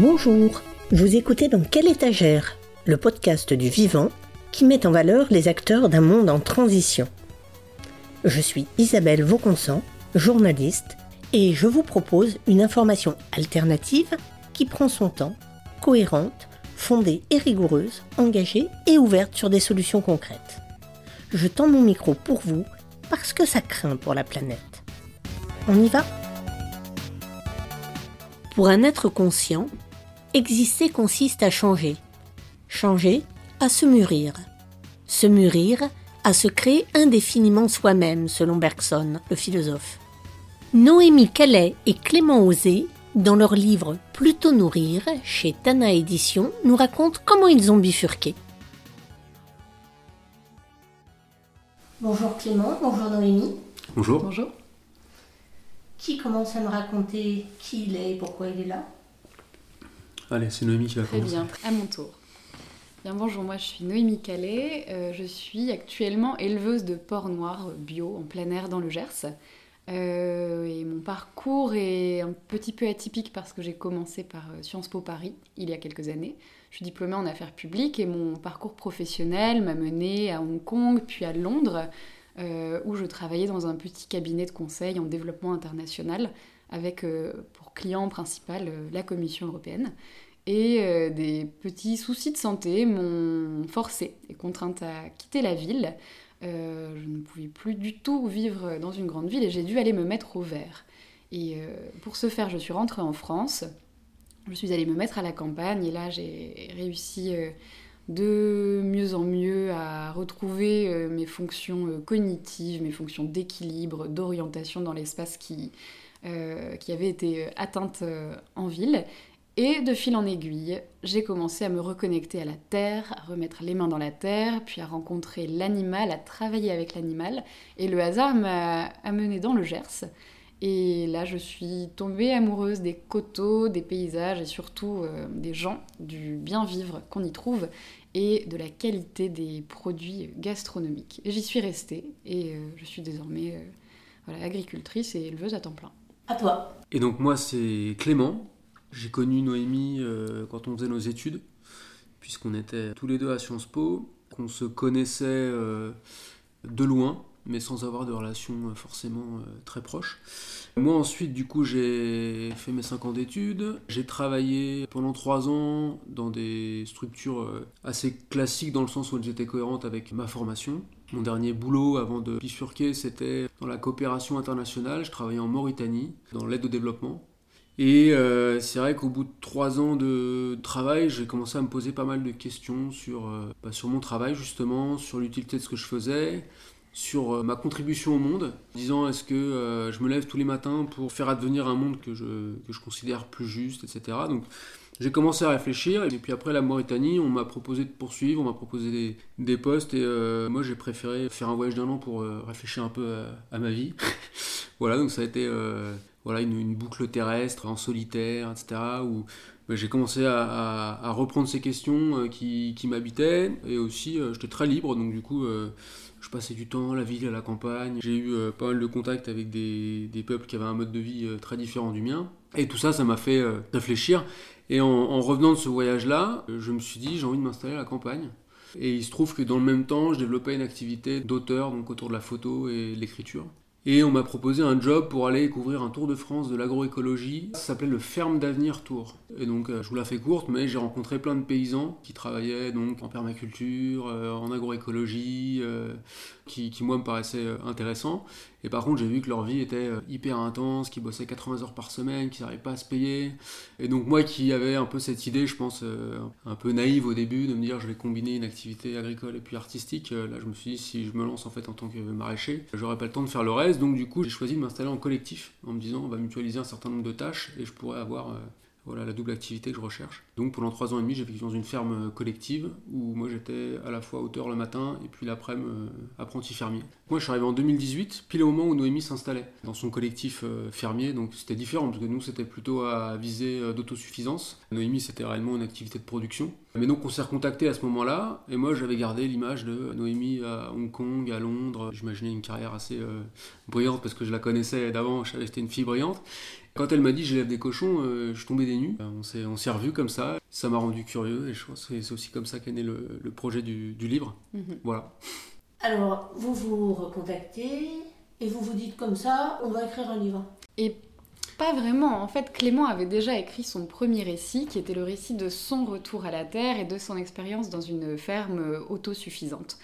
Bonjour, vous écoutez dans Quelle étagère? Le podcast du vivant qui met en valeur les acteurs d'un monde en transition. Je suis Isabelle Vauconsant, journaliste, et je vous propose une information alternative qui prend son temps, cohérente, fondée et rigoureuse, engagée et ouverte sur des solutions concrètes. Je tends mon micro pour vous parce que ça craint pour la planète. On y va? Pour un être conscient, exister consiste à changer. Changer, à se mûrir. Se mûrir, à se créer indéfiniment soi-même, selon Bergson, le philosophe. Noémie Calais et Clément Osé, dans leur livre Plutôt nourrir, chez Tana Édition, nous racontent comment ils ont bifurqué. Bonjour Clément, bonjour Noémie. Bonjour. Bonjour. Qui commence à me raconter qui il est et pourquoi il est là? Allez, c'est Noémie qui va Très commencer. bien, à mon tour. Bien, bonjour, moi je suis Noémie Calais. Euh, je suis actuellement éleveuse de porc noir bio en plein air dans le Gers. Euh, et mon parcours est un petit peu atypique parce que j'ai commencé par euh, Sciences Po Paris il y a quelques années. Je suis diplômée en affaires publiques et mon parcours professionnel m'a menée à Hong Kong puis à Londres euh, où je travaillais dans un petit cabinet de conseil en développement international avec pour client principal euh, la Commission européenne. Et euh, des petits soucis de santé m'ont forcée et contrainte à quitter la ville. Euh, je ne pouvais plus du tout vivre dans une grande ville et j'ai dû aller me mettre au vert. Et pour ce faire, je suis rentrée en France. Je suis allée me mettre à la campagne et là j'ai réussi de mieux en mieux à retrouver mes fonctions cognitives, mes fonctions d'équilibre, d'orientation dans l'espace qui, euh, qui avaient été euh, atteintes euh, en ville. Et de fil en aiguille, j'ai commencé à me reconnecter à la terre, à remettre les mains dans la terre, puis à rencontrer l'animal, à travailler avec l'animal. Et le hasard m'a amené dans le Gers. Et là, je suis tombée amoureuse des coteaux, des paysages et surtout des gens, du bien vivre qu'on y trouve et de la qualité des produits gastronomiques. J'y suis restée et je suis désormais voilà, agricultrice et éleveuse à temps plein. Toi. Et donc moi c'est Clément. J'ai connu Noémie euh, quand on faisait nos études, puisqu'on était tous les deux à Sciences Po, qu'on se connaissait euh, de loin, mais sans avoir de relation euh, forcément très proche. Moi ensuite du coup j'ai fait mes 5 ans d'études, j'ai travaillé pendant 3 ans dans des structures assez classiques dans le sens où j'étais cohérente avec ma formation. Mon dernier boulot avant de bifurquer, c'était dans la coopération internationale. Je travaillais en Mauritanie, dans l'aide au développement. Et euh, c'est vrai qu'au bout de trois ans de travail, j'ai commencé à me poser pas mal de questions sur, euh, bah, sur mon travail, justement, sur l'utilité de ce que je faisais, sur euh, ma contribution au monde, disant est-ce que je me lève tous les matins pour faire advenir un monde que je, que je considère plus juste, etc. Donc j'ai commencé à réfléchir, et puis après la Mauritanie, on m'a proposé de poursuivre, on m'a proposé des, des postes, et euh, moi j'ai préféré faire un voyage d'un an pour euh, réfléchir un peu à, à ma vie. voilà, donc ça a été euh, voilà, une, boucle terrestre, en solitaire, etc., où bah, j'ai commencé à, reprendre ces questions euh, qui, qui m'habitaient, et aussi euh, j'étais très libre, donc du coup euh, je passais du temps à la ville, à la campagne, j'ai eu euh, pas mal de contacts avec des, des peuples qui avaient un mode de vie euh, très différent du mien, et tout ça, ça m'a fait euh, réfléchir. Et en, en revenant de ce voyage-là, euh, je me suis dit, j'ai envie de m'installer à la campagne. Et il se trouve que dans le même temps, je développais une activité d'auteur, donc autour de la photo et de l'écriture. Et on m'a proposé un job pour aller couvrir un tour de France de l'agroécologie. Ça s'appelait le Ferme d'Avenir Tour. Et donc, euh, je vous la fais courte, mais j'ai rencontré plein de paysans qui travaillaient donc en permaculture, euh, en agroécologie, qui, moi me paraissaient euh, intéressants. Et par contre, j'ai vu que leur vie était euh, hyper intense, qu'ils bossaient 80 heures par semaine, qu'ils n'arrivaient pas à se payer. Et donc moi qui avais un peu cette idée, je pense, euh, un peu naïve au début, de me dire je vais combiner une activité agricole et puis artistique, là je me suis dit si je me lance en fait en tant que maraîcher, j'aurais pas le temps de faire le reste. Donc du coup j'ai choisi de m'installer en collectif, en me disant on va mutualiser un certain nombre de tâches et je pourrais avoir... voilà la double activité que je recherche. Donc pendant trois ans et demi, j'ai vécu dans une ferme collective où moi j'étais à la fois auteur le matin et puis l'après-midi euh, apprenti fermier. Moi je suis arrivé en 2018, pile au moment où Noémie s'installait dans son collectif euh, fermier, donc c'était différent parce que nous c'était plutôt à viser euh, d'autosuffisance. Noémie c'était réellement une activité de production. Mais donc on s'est recontacté à ce moment-là et moi j'avais gardé l'image de Noémie à Hong Kong, à Londres. J'imaginais une carrière assez brillante parce que je la connaissais d'avant, je une fille brillante. Quand elle m'a dit j'élève des cochons, euh, je tombais des nues. On s'est revus comme ça. Ça m'a rendu curieux et je pense que c'est aussi comme ça qu'est né le, projet du, livre. Mhm. Voilà. Alors, vous vous recontactez et vous vous dites comme ça, on va écrire un livre. Et pas vraiment. En fait, Clément avait déjà écrit son premier récit, qui était le récit de son retour à la Terre et de son expérience dans une ferme autosuffisante.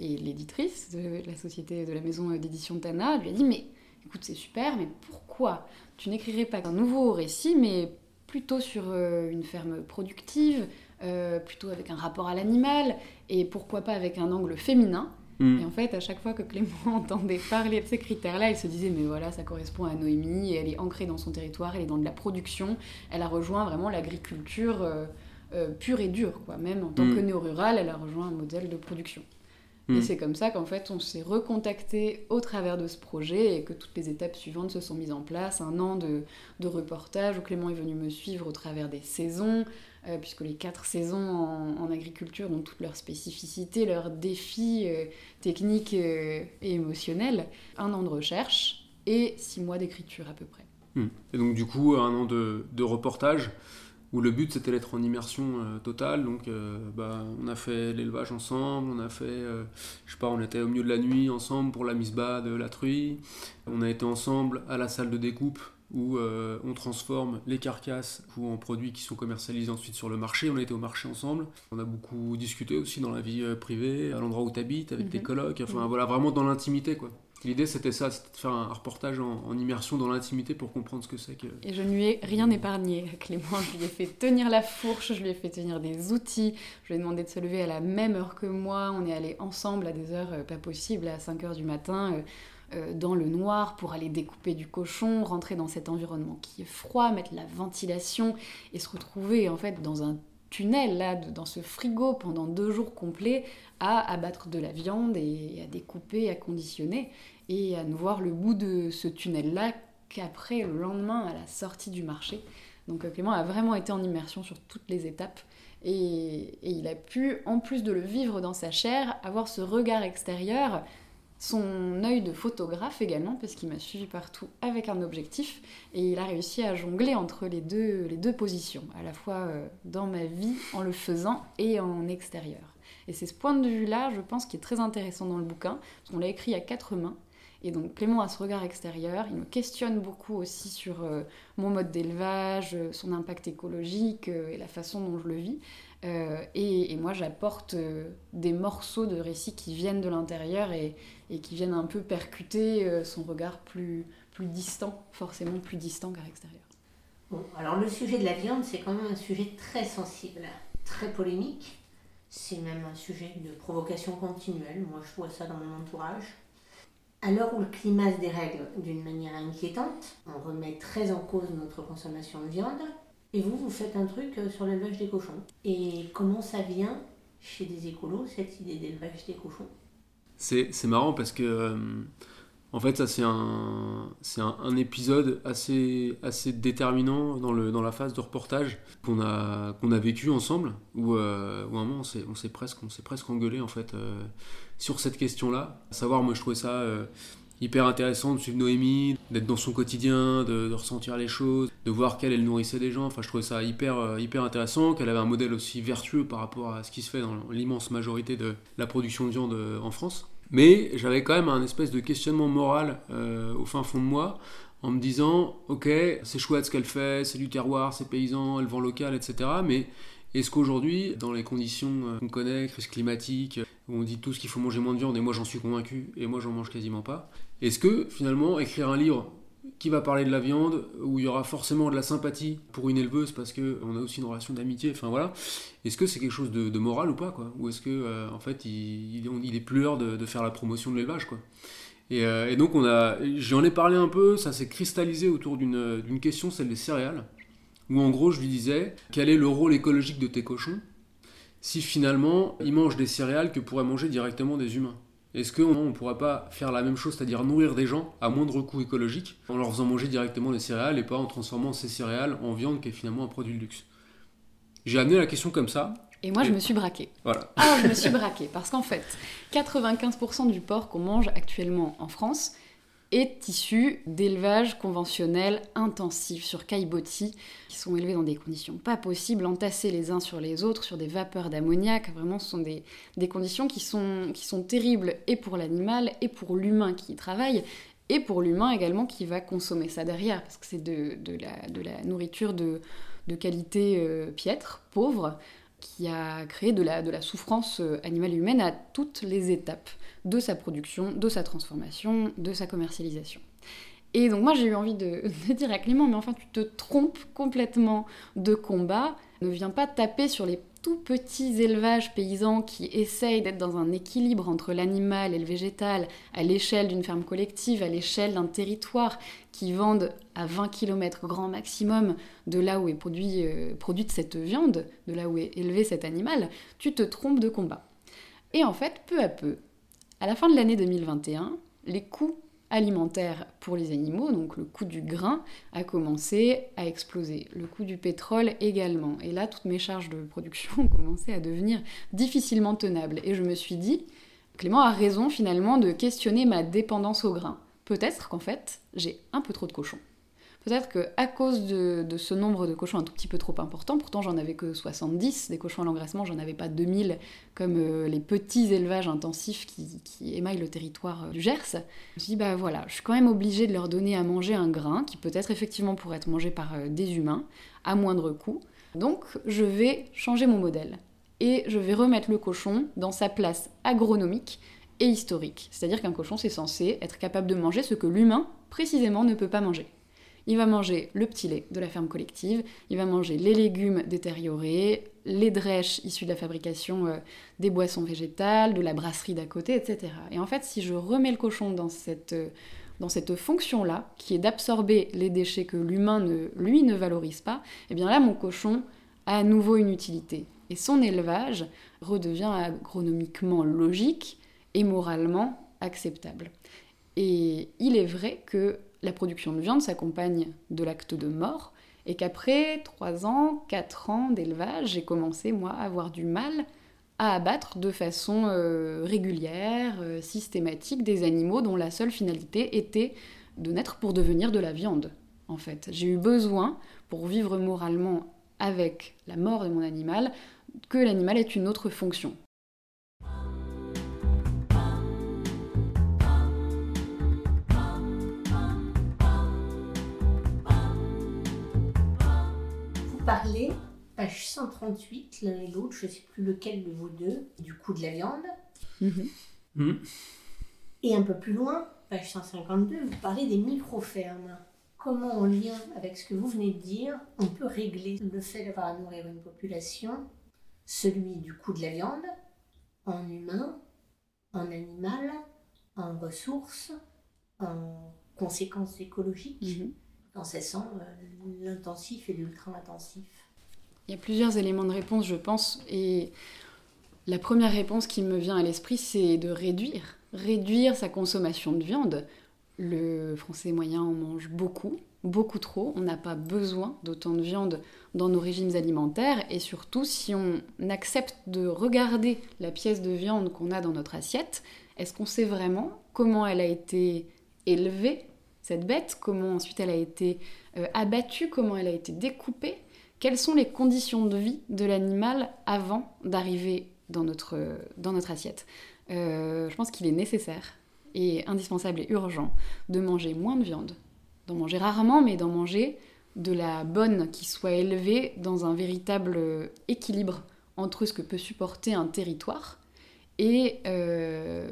Et l'éditrice de la société de la maison d'édition Tana lui a dit Mais écoute, c'est super, mais pourquoi? Tu n'écrirais pas un nouveau récit, mais plutôt sur euh, une ferme productive, euh, plutôt avec un rapport à l'animal, et pourquoi pas avec un angle féminin hmm. Et en fait, à chaque fois que Clément entendait parler de ces critères-là, il se disait mais voilà, ça correspond à Noémie, et elle est ancrée dans son territoire, elle est dans de la production, elle a rejoint vraiment l'agriculture euh, pure et dure, quoi. Même en tant hmm. que néo-rural, elle a rejoint un modèle de production. Et hmm. c'est comme ça qu'en fait on s'est recontacté au travers de ce projet et que toutes les étapes suivantes se sont mises en place. Un an de, de reportage où Clément est venu me suivre au travers des saisons, euh, puisque les quatre saisons en, agriculture ont toutes leurs spécificités, leurs défis euh, techniques euh, et émotionnels. Un an de recherche et six mois d'écriture à peu près. Hmm. Et donc du coup un an de, de reportage où le but c'était d'être en immersion euh, totale. Donc, euh, bah, on a fait l'élevage ensemble, on a fait, euh, je sais pas, on était au milieu de la nuit ensemble pour la mise bas de la truie. On a été ensemble à la salle de découpe où on transforme les carcasses en produits qui sont commercialisés ensuite sur le marché. On a été au marché ensemble. On a beaucoup discuté aussi dans la vie privée, à l'endroit où tu habites, avec tes mhm. colocs. Enfin, voilà, vraiment dans l'intimité, quoi. L'idée, c'était ça, c'était de faire un reportage en, immersion dans l'intimité pour comprendre ce que c'est que... Et je ne lui ai rien épargné, Clément. Je lui ai fait tenir la fourche, je lui ai fait tenir des outils, je lui ai demandé de se lever à la même heure que moi. On est allé ensemble à des heures euh, pas possibles, à 5 heures du matin, euh, euh, dans le noir, pour aller découper du cochon, rentrer dans cet environnement qui est froid, mettre la ventilation et se retrouver en fait dans un tunnel, là, dans ce frigo pendant deux jours complets, à abattre de la viande et à découper, à conditionner et à ne voir le bout de ce tunnel-là qu'après, le lendemain, à la sortie du marché. Donc euh, Clément a vraiment été en immersion sur toutes les étapes et, il a pu, en plus de le vivre dans sa chair, avoir ce regard extérieur, son œil de photographe également, parce qu'il m'a suivi partout avec un objectif, et il a réussi à jongler entre les deux, les deux positions, à la fois euh, dans ma vie en le faisant et en extérieur. Et c'est ce point de vue-là, je pense, qui est très intéressant dans le bouquin, parce qu'on l'a écrit à quatre mains, et donc Clément a ce regard extérieur, il me questionne beaucoup aussi sur euh, mon mode d'élevage, euh, son impact écologique euh, et la façon dont je le vis. Et, moi j'apporte des morceaux de récits qui viennent de l'intérieur et, qui viennent un peu percuter son regard plus, plus distant, forcément plus distant qu'à l'extérieur. Bon, alors le sujet de la viande, c'est quand même un sujet très sensible, très polémique. C'est même un sujet de provocation continuelle. Moi, je vois ça dans mon entourage. À l'heure où le climat se dérègle d'une manière inquiétante, on remet très en cause notre consommation de viande. Et vous, vous faites un truc euh, sur l'élevage des cochons. Et comment ça vient chez des écolos, cette idée d'élevage des cochons? C'est marrant parce que, euh, en fait, ça c'est un, épisode assez, déterminant dans, la phase de reportage qu'on a, vécu ensemble, où, euh, un moment on s'est presque, presque engueulé en fait sur cette question-là. À savoir, moi je trouvais ça euh, hyper intéressant de suivre Noémie, d'être dans son quotidien, de, ressentir les choses, de voir qu'elle, elle nourrissait des gens. Enfin, je trouvais ça hyper, euh, hyper intéressant, qu'elle avait un modèle aussi vertueux par rapport à ce qui se fait dans l'immense majorité de la production de viande euh, en France. Mais j'avais quand même un espèce de questionnement moral au fin fond de moi en me disant, ok, c'est chouette ce qu'elle fait, c'est du terroir, c'est paysan, elle vend local, etc. Mais est-ce qu'aujourd'hui, dans les conditions qu'on connaît, crise climatique, où on dit tous qu'il faut manger moins de viande, et moi j'en suis convaincu, et moi j'en mange quasiment pas. Est-ce que finalement écrire un livre qui va parler de la viande, où il y aura forcément de la sympathie pour une éleveuse parce qu'on a aussi une relation d'amitié, enfin voilà, est-ce que c'est quelque chose de, moral ou pas quoi? Ou est-ce que euh, en fait il, est plus l'heure de, faire la promotion de l'élevage quoi? Et, euh, donc j'en ai parlé un peu, ça s'est cristallisé autour d'une question, celle des céréales. où en gros je lui disais quel est le rôle écologique de tes cochons si finalement ils mangent des céréales que pourraient manger directement des humains? Est-ce qu'on ne pourrait pas faire la même chose, c'est-à-dire nourrir des gens à moindre coût écologique, en leur faisant manger directement des céréales et pas en transformant ces céréales en viande qui est finalement un produit de luxe? J'ai amené la question comme ça. Et moi, je me suis braqué. Voilà. Ah, je me suis braqué parce qu'en fait, 95% du porc qu'on mange actuellement en France est issu d'élevage conventionnel intensif sur caillebotis qui sont élevés dans des conditions pas possibles, entassés les uns sur les autres, sur des vapeurs d'ammoniac. Vraiment, ce sont des, des conditions qui sont, qui sont terribles et pour l'animal et pour l'humain qui y travaille et pour l'humain également qui va consommer ça derrière parce que c'est de, de, la, de, la, nourriture de, de qualité euh, piètre, pauvre qui a créé de la, de la souffrance euh, animale humaine à toutes les étapes de sa production, de sa transformation, de sa commercialisation. Et donc moi j'ai eu envie de, de, dire à Clément, mais enfin tu te trompes complètement de combat, ne viens pas taper sur les tout petits élevages paysans qui essayent d'être dans un équilibre entre l'animal et le végétal à l'échelle d'une ferme collective, à l'échelle d'un territoire, qui vendent à 20 km grand maximum de là où est produit, euh, produite cette viande, de là où est élevé cet animal, tu te trompes de combat. Et en fait, peu à peu, à la fin de l'année 2021, les coûts alimentaire pour les animaux, donc le coût du grain a commencé à exploser, le coût du pétrole également. Et là, toutes mes charges de production ont commencé à devenir difficilement tenables. Et je me suis dit, Clément a raison finalement de questionner ma dépendance au grain. Peut-être qu'en fait, j'ai un peu trop de cochons. Peut-être qu'à cause de, ce nombre de cochons un tout petit peu trop important, pourtant j'en avais que 70, des cochons à l'engraissement, j'en avais pas 2000 comme euh, les petits élevages intensifs qui, qui, émaillent le territoire euh, du Gers. Je me suis dit, bah voilà, je suis quand même obligée de leur donner à manger un grain qui peut-être effectivement pourrait être mangé par euh, des humains à moindre coût. Donc je vais changer mon modèle et je vais remettre le cochon dans sa place agronomique et historique. C'est-à-dire qu'un cochon, c'est censé être capable de manger ce que l'humain, précisément, ne peut pas manger. Il va manger le petit lait de la ferme collective, il va manger les légumes détériorés, les drèches issues de la fabrication euh, des boissons végétales, de la brasserie d'à côté, etc. Et en fait, si je remets le cochon dans cette, euh, dans cette fonction-là, qui est d'absorber les déchets que l'humain, ne, lui, ne valorise pas, eh bien là, mon cochon a à nouveau une utilité. Et son élevage redevient agronomiquement logique et moralement acceptable. Et il est vrai que la production de viande s'accompagne de l'acte de mort, et qu'après 3 ans, 4 ans d'élevage, j'ai commencé, moi, à avoir du mal à abattre de façon euh, régulière, euh, systématique, des animaux dont la seule finalité était de naître pour devenir de la viande, en fait. J'ai eu besoin, pour vivre moralement avec la mort de mon animal, que l'animal ait une autre fonction. Parler, page 138, l'un et l'autre, je ne sais plus lequel de vos deux, du coût de la viande. Mmh. Mmh. Et un peu plus loin, page 152, vous parlez des micro-fermes. Comment, en lien avec ce que vous venez de dire, on peut régler le fait d'avoir à nourrir une population, celui du coût de la viande, en humain, en animal, en ressources, en conséquences écologiques? Mmh en cessant euh, l'intensif et l'ultra-intensif Il y a plusieurs éléments de réponse, je pense, et la première réponse qui me vient à l'esprit, c'est de réduire. Réduire sa consommation de viande. Le français moyen en mange beaucoup, beaucoup trop. On n'a pas besoin d'autant de viande dans nos régimes alimentaires. Et surtout, si on accepte de regarder la pièce de viande qu'on a dans notre assiette, est-ce qu'on sait vraiment comment elle a été élevée cette bête, comment ensuite elle a été euh, abattue, comment elle a été découpée, quelles sont les conditions de vie de l'animal avant d'arriver dans notre, dans notre assiette. Euh, je pense qu'il est nécessaire et indispensable et urgent de manger moins de viande, d'en manger rarement, mais d'en manger de la bonne qui soit élevée dans un véritable équilibre entre ce que peut supporter un territoire et, euh,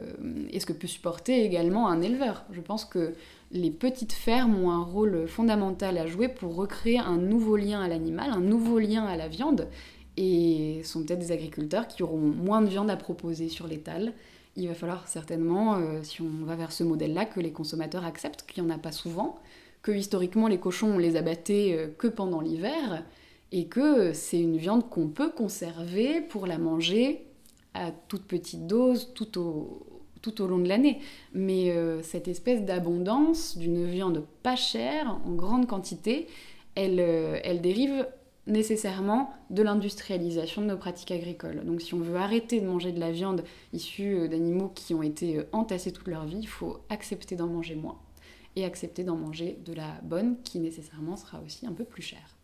et ce que peut supporter également un éleveur. Je pense que les petites fermes ont un rôle fondamental à jouer pour recréer un nouveau lien à l'animal, un nouveau lien à la viande. Et sont peut-être des agriculteurs qui auront moins de viande à proposer sur l'étal. Il va falloir certainement, euh, si on va vers ce modèle-là, que les consommateurs acceptent qu'il n'y en a pas souvent, que historiquement les cochons on les abattait euh, que pendant l'hiver et que c'est une viande qu'on peut conserver pour la manger à toute petite dose tout au, tout au long de l'année. Mais euh, cette espèce d'abondance d'une viande pas chère, en grande quantité, elle, euh, elle dérive nécessairement de l'industrialisation de nos pratiques agricoles. Donc si on veut arrêter de manger de la viande issue d'animaux qui ont été entassés toute leur vie, il faut accepter d'en manger moins et accepter d'en manger de la bonne qui nécessairement sera aussi un peu plus chère.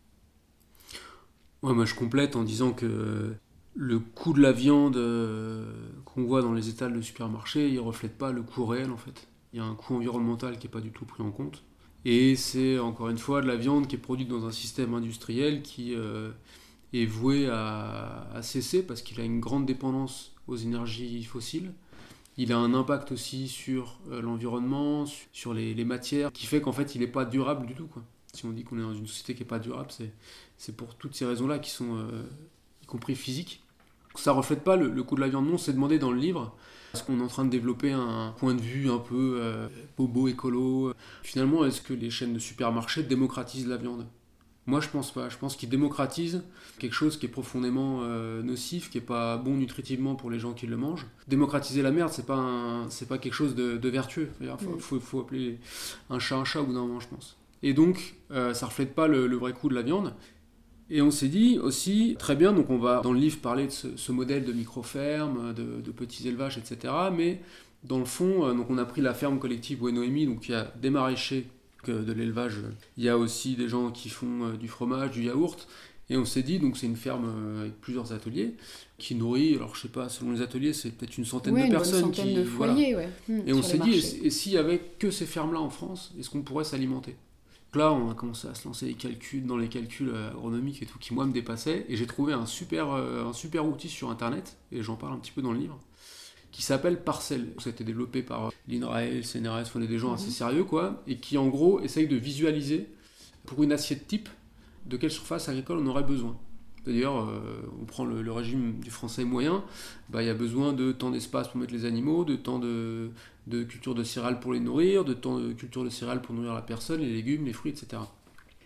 Moi je complète en disant que le coût de la viande euh, qu'on voit dans les étals de supermarché, il reflète pas le coût réel en fait. Il y a un coût environnemental qui n'est pas du tout pris en compte. Et c'est encore une fois de la viande qui est produite dans un système industriel qui euh, est voué à, cesser parce qu'il a une grande dépendance aux énergies fossiles il a un impact aussi sur euh, l'environnement, sur les, matières, qui fait qu'en fait il n'est pas durable du tout. Si on dit qu'on est dans une société qui n'est pas durable, c'est pour toutes ces raisons-là qui sont, y compris physiques. Ça reflète pas le, coût de la viande, non, c'est demandé dans le livre. Est-ce qu'on est en train de développer un point de vue un peu euh, bobo, écolo Finalement, est-ce que les chaînes de supermarchés démocratisent la viande? Moi, je pense pas. Je pense qu'il démocratise quelque chose qui est profondément euh, nocif, qui est pas bon nutritivement pour les gens qui le mangent. Démocratiser la merde, c'est pas c'est pas quelque chose de, vertueux. Il mm. faut, appeler un chat un chat au bout d'un moment, je pense. Et donc, euh, ça reflète pas le, vrai coût de la viande. Et on s'est dit aussi, très bien, donc on va dans le livre parler de ce, modèle de micro-ferme, de, petits élevages, etc. Mais dans le fond, euh, donc on a pris la ferme collective Noémie, donc qui a des maraîchers de l'élevage. Il y a aussi des gens qui font euh, du fromage, du yaourt. Et on s'est dit, donc c'est une ferme euh, avec plusieurs ateliers qui nourrit, alors je sais pas, selon les ateliers, c'est peut-être une centaine de personnes. Centaine de foyers, mmh, et on s'est dit, et, s'il y avait que ces fermes-là en France, est-ce qu'on pourrait s'alimenter? Là, on a commencé à se lancer les calculs, dans les calculs euh, agronomiques et tout, qui moi me dépassaient. Et j'ai trouvé un super, un super outil sur Internet, et j'en parle un petit peu dans le livre, qui s'appelle Parcel. Ça a été développé par l'INRAE, le CNRS, on est des gens assez mhm. sérieux, quoi, et qui en gros essaye de visualiser pour une assiette type de quelle surface agricole on aurait besoin. D'ailleurs, euh, on prend le, régime du français moyen, bah, il y a besoin de temps d'espace pour mettre les animaux, de temps de, culture de céréales pour les nourrir, de temps de culture de céréales pour nourrir la personne, les légumes, les fruits, etc.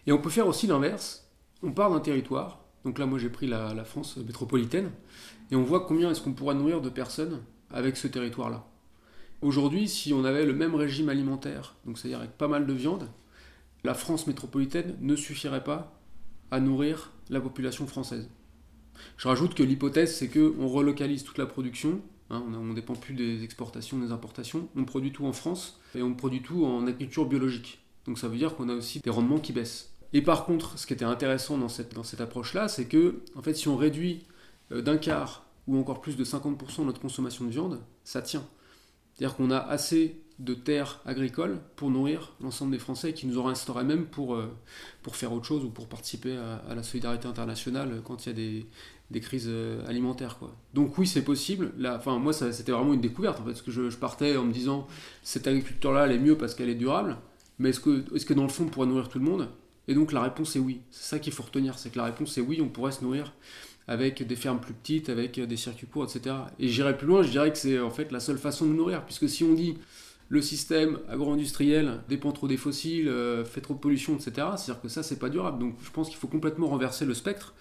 Et on peut faire aussi l'inverse. On part d'un territoire, donc là moi j'ai pris la, la, France métropolitaine, et on voit combien est-ce qu'on pourra nourrir de personnes avec ce territoire-là. Aujourd'hui, si on avait le même régime alimentaire, donc c'est-à-dire avec pas mal de viande, la France métropolitaine ne suffirait pas à nourrir la population française. Je rajoute que l'hypothèse, c'est qu'on relocalise toute la production, hein, on ne dépend plus des exportations, des importations, on produit tout en France et on produit tout en agriculture biologique. Donc ça veut dire qu'on a aussi des rendements qui baissent. Et par contre, ce qui était intéressant dans cette, dans cette approche-là, c'est que, en fait, si on réduit euh, d'un quart ou encore plus de 50% de notre consommation de viande, ça tient. C'est-à-dire qu'on a assez de terres agricoles pour nourrir l'ensemble des Français qui nous en resterait même pour, euh, pour faire autre chose ou pour participer à, la solidarité internationale quand il y a des, des crises euh, alimentaires. Quoi. Donc oui, c'est possible. Là, enfin, moi, c'était vraiment une découverte, en fait, parce que je, partais en me disant, cette agriculture-là, elle est mieux parce qu'elle est durable, mais est-ce que, est -ce que dans le fond, on pourrait nourrir tout le monde? Et donc la réponse est oui. C'est ça qu'il faut retenir, c'est que la réponse est oui, on pourrait se nourrir avec des fermes plus petites, avec des circuits courts, etc. Et j'irai plus loin, je dirais que c'est en fait la seule façon de nourrir, puisque si on dit le système agro-industriel dépend trop des fossiles, euh, fait trop de pollution, etc., c'est-à-dire que ça, c'est pas durable. Donc je pense qu'il faut complètement renverser le spectre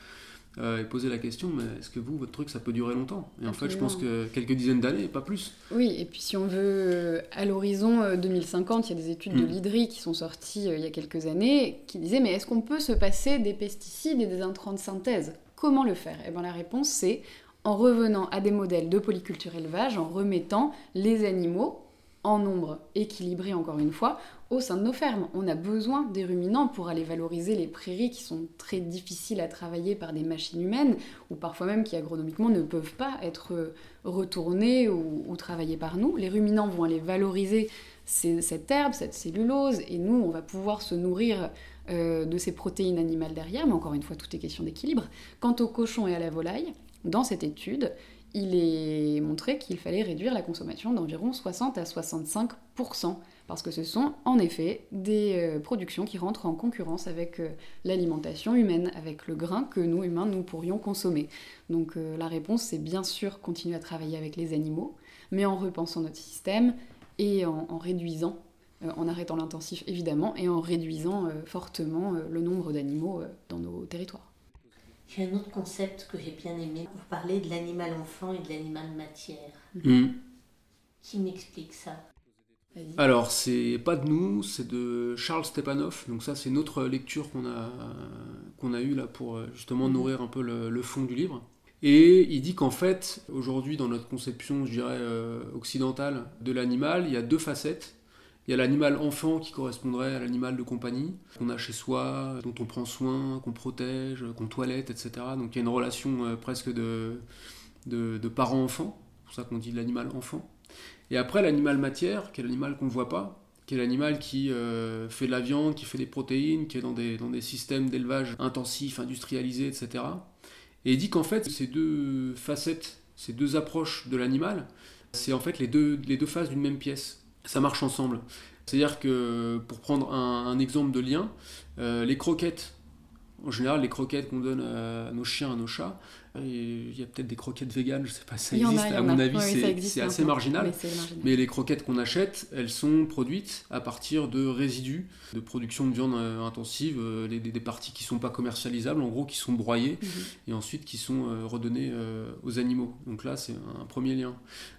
euh, et poser la question, mais est-ce que vous, votre truc, ça peut durer longtemps? Et en fait, je pense que quelques dizaines d'années, pas plus. Oui, et puis si on veut, à l'horizon 2050, il y a des études de mm. l'IDRI qui sont sorties euh, il y a quelques années, qui disaient, mais est-ce qu'on peut se passer des pesticides et des intrants de synthèse? Comment le faire? Eh bien la réponse c'est en revenant à des modèles de polyculture élevage, en remettant les animaux en nombre équilibré encore une fois au sein de nos fermes. On a besoin des ruminants pour aller valoriser les prairies qui sont très difficiles à travailler par des machines humaines ou parfois même qui agronomiquement ne peuvent pas être retournées ou, travaillées par nous. Les ruminants vont aller valoriser cette herbe, cette cellulose et nous on va pouvoir se nourrir euh, de ces protéines animales derrière, mais encore une fois, tout est question d'équilibre. Quant au cochon et à la volaille, dans cette étude, il est montré qu'il fallait réduire la consommation d'environ 60 à 65% parce que ce sont en effet des euh, productions qui rentrent en concurrence avec euh, l'alimentation humaine, avec le grain que nous humains nous pourrions consommer. Donc la réponse c'est bien sûr continuer à travailler avec les animaux, mais en repensant notre système et en réduisant en arrêtant l'intensif évidemment et en réduisant fortement le nombre d'animaux dans nos territoires. J'ai un autre concept que j'ai bien aimé. Vous parlez de l'animal enfant et de l'animal matière. Hmm. Qui m'explique ça? Alors, c'est pas de nous, c'est de Charles Stepanov. Donc ça, c'est une autre lecture qu'on a, qu'on a eue là pour euh, justement mhm. nourrir un peu le, fond du livre. Et il dit qu'en fait, aujourd'hui, dans notre conception, je dirais, euh, occidentale de l'animal, il y a deux facettes. Il y a l'animal enfant qui correspondrait à l'animal de compagnie, qu'on a chez soi, dont on prend soin, qu'on protège, qu'on toilette, etc. Donc il y a une relation euh, presque de, de, de parent-enfant. C'est pour ça qu'on dit l'animal enfant. Et après, l'animal matière, qui est l'animal qu'on ne voit pas, qui est l'animal qui euh, fait de la viande, qui fait des protéines, qui est dans des, dans des systèmes d'élevage intensifs, industrialisés, etc. Et il dit qu'en fait, ces deux facettes, ces deux approches de l'animal, c'est en fait les deux, les deux faces d'une même pièce. Ça marche ensemble. C'est-à-dire que, pour prendre un, exemple de lien, euh, les croquettes, en général, les croquettes qu'on donne à nos chiens, à nos chats, il y a peut-être des croquettes véganes, je sais pas si ça existe. à mon avis, c'est assez marginal. Mais, les croquettes qu'on achète, elles sont produites à partir de résidus de production de viande euh, intensive, euh, des, des, parties qui sont pas commercialisables, en gros, qui sont broyées mhm. et ensuite qui sont euh, redonnées aux animaux. Donc là, c'est un, premier lien.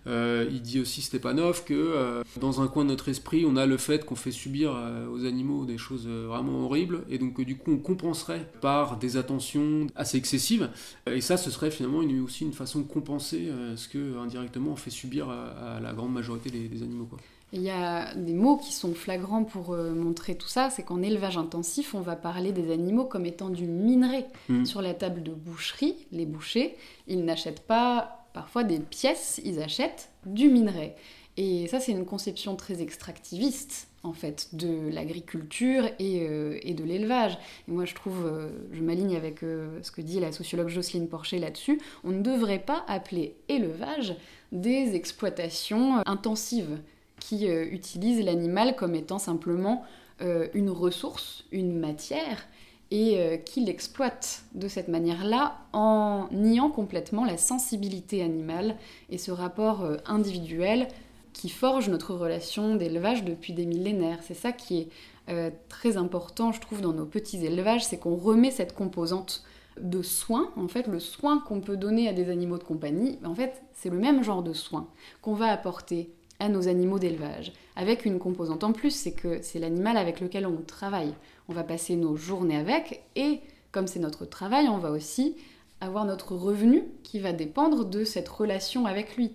il dit aussi Stepanov que dans un coin de notre esprit, on a le fait qu'on fait subir aux animaux des choses vraiment horribles et donc que du coup, on compenserait par des attentions assez excessives. Et ça, ce serait finalement aussi une façon de compenser euh, ce que indirectement on fait subir à, la grande majorité des, animaux. Il y a des mots qui sont flagrants pour euh, montrer tout ça, c'est qu'en élevage intensif, on va parler des animaux comme étant du minerai. Mmh. Sur la table de boucherie, les bouchers, ils n'achètent pas parfois des pièces, ils achètent du minerai. Et ça, c'est une conception très extractiviste en fait de l'agriculture et, euh, de l'élevage. Et moi je trouve, euh, je m'aligne avec euh, ce que dit la sociologue Jocelyne Porcher là-dessus, on ne devrait pas appeler élevage des exploitations intensives qui utilisent l'animal comme étant simplement une ressource, une matière, et qui l'exploitent de cette manière-là en niant complètement la sensibilité animale et ce rapport individuel qui forge notre relation d'élevage depuis des millénaires. C'est ça qui est euh, très important, je trouve, dans nos petits élevages, c'est qu'on remet cette composante de soin, en fait, le soin qu'on peut donner à des animaux de compagnie, en fait, c'est le même genre de soin qu'on va apporter à nos animaux d'élevage, avec une composante en plus, c'est que c'est l'animal avec lequel on travaille. On va passer nos journées avec, et comme c'est notre travail, on va aussi avoir notre revenu qui va dépendre de cette relation avec lui.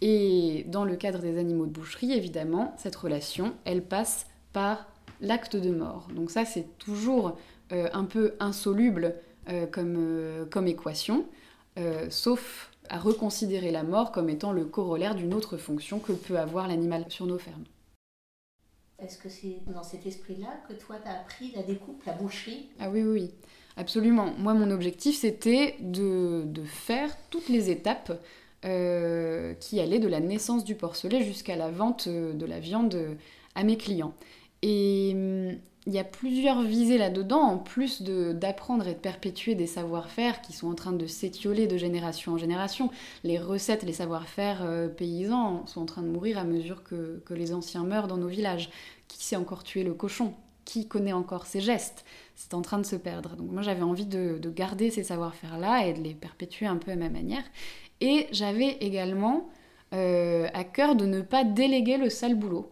Et dans le cadre des animaux de boucherie, évidemment, cette relation, elle passe par l'acte de mort. Donc ça, c'est toujours euh, un peu insoluble euh, comme, euh, comme, équation, sauf à reconsidérer la mort comme étant le corollaire d'une autre fonction que peut avoir l'animal sur nos fermes. Est-ce que c'est dans cet esprit-là que toi, tu as appris la découpe, la boucherie? Ah oui, oui, absolument. Moi, mon objectif, c'était de, de faire toutes les étapes euh, qui allait de la naissance du porcelet jusqu'à la vente euh, de la viande euh, à mes clients. Et hum, il y a plusieurs visées là-dedans, en plus d'apprendre et de perpétuer des savoir-faire qui sont en train de s'étioler de génération en génération. Les recettes, les savoir-faire paysans sont en train de mourir à mesure que, les anciens meurent dans nos villages. Qui sait encore tuer le cochon? Qui connaît encore ses gestes? C'est en train de se perdre. Donc moi j'avais envie de, de garder ces savoir-faire-là et de les perpétuer un peu à ma manière. Et j'avais également euh, à cœur de ne pas déléguer le sale boulot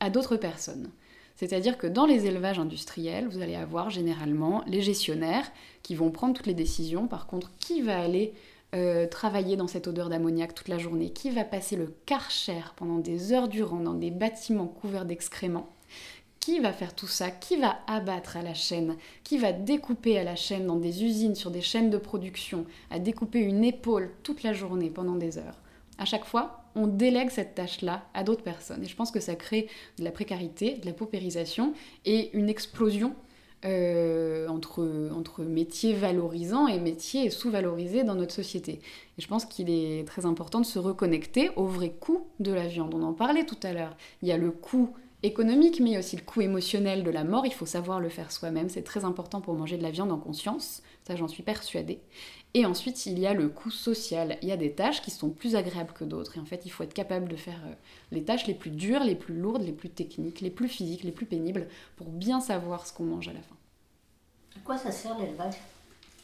à d'autres personnes. C'est-à-dire que dans les élevages industriels, vous allez avoir généralement les gestionnaires qui vont prendre toutes les décisions. Par contre, qui va aller euh, travailler dans cette odeur d'ammoniac toute la journée? Qui va passer le karcher pendant des heures durant dans des bâtiments couverts d'excréments? Qui va faire tout ça? Qui va abattre à la chaîne? Qui va découper à la chaîne dans des usines, sur des chaînes de production, à découper une épaule toute la journée pendant des heures? À chaque fois, on délègue cette tâche-là à d'autres personnes. Et je pense que ça crée de la précarité, de la paupérisation et une explosion euh, entre, entre métiers valorisants et métiers sous-valorisés dans notre société. Et je pense qu'il est très important de se reconnecter au vrai coût de la viande. On en parlait tout à l'heure. Il y a le coût économique, mais aussi le coût émotionnel de la mort. Il faut savoir le faire soi-même. C'est très important pour manger de la viande en conscience. Ça, j'en suis persuadée. Et ensuite, il y a le coût social. Il y a des tâches qui sont plus agréables que d'autres. Et en fait, il faut être capable de faire euh, les tâches les plus dures, les plus lourdes, les plus techniques, les plus physiques, les plus pénibles, pour bien savoir ce qu'on mange à la fin. À quoi ça sert l'élevage?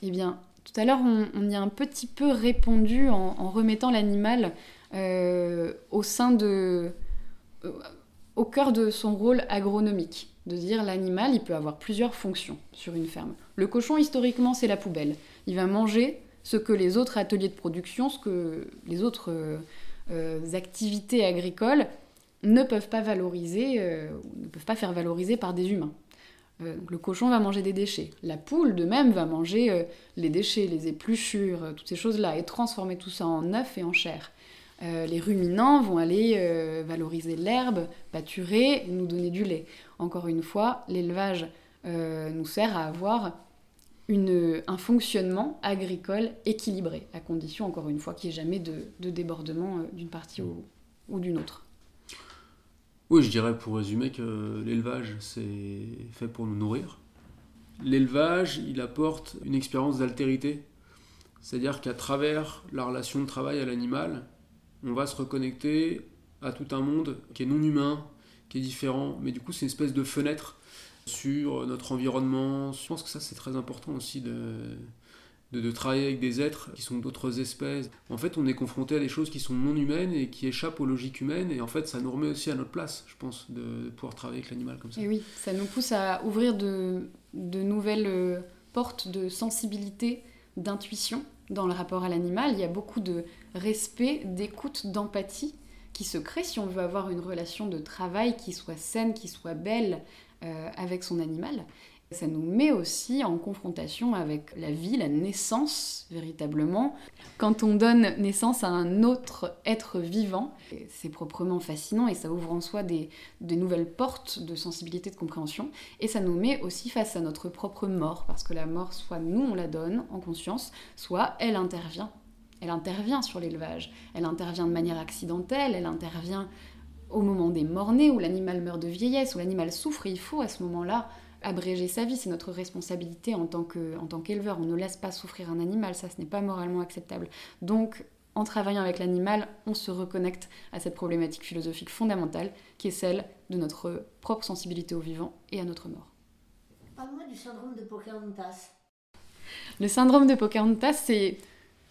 Eh bien, tout à l'heure, on, y a un petit peu répondu en, remettant l'animal euh, au sein de... Euh, au cœur de son rôle agronomique. De dire l'animal, il peut avoir plusieurs fonctions sur une ferme. Le cochon, historiquement, c'est la poubelle. Il va manger ce que les autres ateliers de production, ce que les autres euh, euh, activités agricoles ne peuvent pas valoriser, euh, ne peuvent pas faire valoriser par des humains. le cochon va manger des déchets. La poule, de même, va manger les déchets, les épluchures, toutes ces choses-là, et transformer tout ça en œuf et en chair. Les ruminants vont aller valoriser l'herbe, pâturer, nous donner du lait. Encore une fois, l'élevage nous sert à avoir un fonctionnement agricole équilibré, à condition, encore une fois, qu'il n'y ait jamais de, débordement euh, d'une partie ou, ou d'une autre. Oui, je dirais pour résumer que l'élevage, c'est fait pour nous nourrir. L'élevage, il apporte une expérience d'altérité. C'est-à-dire qu'à travers la relation de travail à l'animal, on va se reconnecter à tout un monde qui est non humain, qui est différent, mais du coup c'est une espèce de fenêtre sur notre environnement. Je pense que ça c'est très important aussi de, de, travailler avec des êtres qui sont d'autres espèces. En fait, on est confronté à des choses qui sont non humaines et qui échappent aux logiques humaines, et en fait, ça nous remet aussi à notre place, je pense, de, pouvoir travailler avec l'animal comme ça. Et oui, ça nous pousse à ouvrir de, de nouvelles euh, portes de sensibilité, d'intuition dans le rapport à l'animal. Il y a beaucoup de respect, d'écoute, d'empathie qui se crée si on veut avoir une relation de travail qui soit saine, qui soit belle, euh, avec son animal. Ça nous met aussi en confrontation avec la vie, la naissance véritablement. Quand on donne naissance à un autre être vivant, c'est proprement fascinant et ça ouvre en soi des, nouvelles portes de sensibilité, de compréhension. Et ça nous met aussi face à notre propre mort, parce que la mort, soit nous on la donne en conscience, soit elle intervient. Elle intervient sur l'élevage, elle intervient de manière accidentelle, elle intervient au moment des morts-nés, où l'animal meurt de vieillesse, où l'animal souffre, il faut à ce moment-là abréger sa vie. C'est notre responsabilité en tant qu'éleveur. On ne laisse pas souffrir un animal, ça ce n'est pas moralement acceptable. Donc, en travaillant avec l'animal, on se reconnecte à cette problématique philosophique fondamentale qui est celle de notre propre sensibilité au vivant et à notre mort. Parle-moi du syndrome de Pocahontas. Le syndrome de Pocahontas, c'est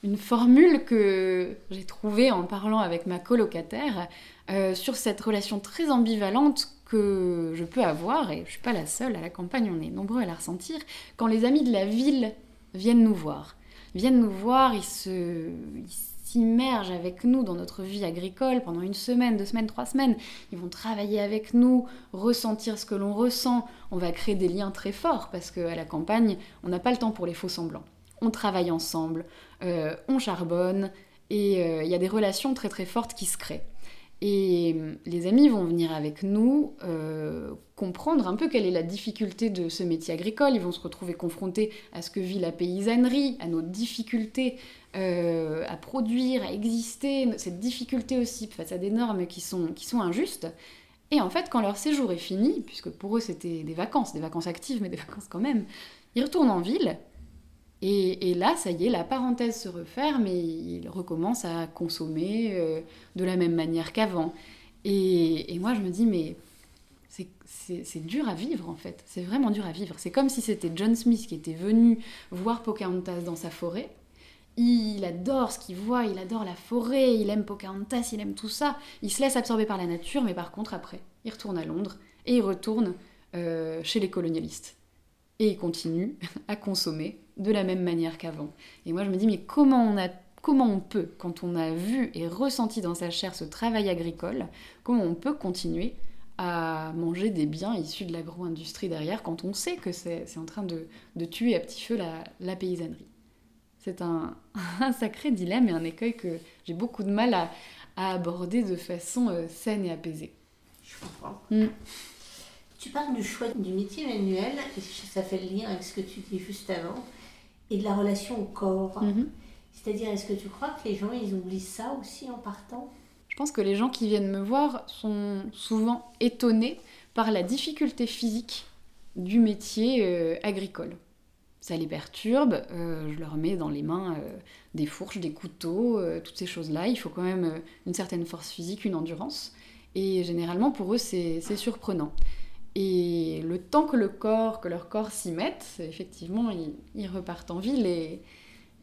une formule que j'ai trouvée en parlant avec ma colocataire euh, sur cette relation très ambivalente que je peux avoir, et je suis pas la seule, à la campagne on est nombreux à la ressentir, quand les amis de la ville viennent nous voir. Viennent nous voir, ils se... s'immergent avec nous dans notre vie agricole pendant une semaine, deux semaines, trois semaines. Ils vont travailler avec nous, ressentir ce que l'on ressent. On va créer des liens très forts parce qu'à la campagne, on n'a pas le temps pour les faux semblants. On travaille ensemble, euh, on charbonne, et euh, il y a des relations très très fortes qui se créent. Et euh, les amis vont venir avec nous euh, comprendre un peu quelle est la difficulté de ce métier agricole. Ils vont se retrouver confrontés à ce que vit la paysannerie, à nos difficultés euh, à produire, à exister, cette difficulté aussi face à des normes qui sont, qui sont injustes. Et en fait, quand leur séjour est fini, puisque pour eux c'était des vacances, des vacances actives, mais des vacances quand même, ils retournent en ville et, là, ça y est, la parenthèse se referme et il recommence à consommer euh, de la même manière qu'avant. Et, moi, je me dis, mais c'est dur à vivre en fait. C'est vraiment dur à vivre. C'est comme si c'était John Smith qui était venu voir Pocahontas dans sa forêt. Il adore ce qu'il voit, il adore la forêt, il aime Pocahontas, il aime tout ça. Il se laisse absorber par la nature, mais par contre, après, il retourne à Londres et il retourne euh, chez les colonialistes. Et il continue à consommer de la même manière qu'avant. Et moi je me dis, mais comment on, a, comment on peut, quand on a vu et ressenti dans sa chair ce travail agricole, comment on peut continuer à manger des biens issus de l'agro-industrie derrière quand on sait que c'est en train de, tuer à petit feu la, paysannerie? C'est un, sacré dilemme et un écueil que j'ai beaucoup de mal à, aborder de façon euh, saine et apaisée. Je comprends. Mm. Tu parles du choix du métier manuel, et ça fait le lien avec ce que tu dis juste avant et de la relation au corps. Mhm. C'est-à-dire, est-ce que tu crois que les gens, ils oublient ça aussi en partant? Je pense que les gens qui viennent me voir sont souvent étonnés par la difficulté physique du métier euh, agricole. ça les perturbe, je leur mets dans les mains des fourches, des couteaux, toutes ces choses-là. Il faut quand même une certaine force physique, une endurance. Et généralement, pour eux, c'est surprenant. Et le temps que le corps, que leur corps s'y mette, effectivement, ils, repartent en ville et,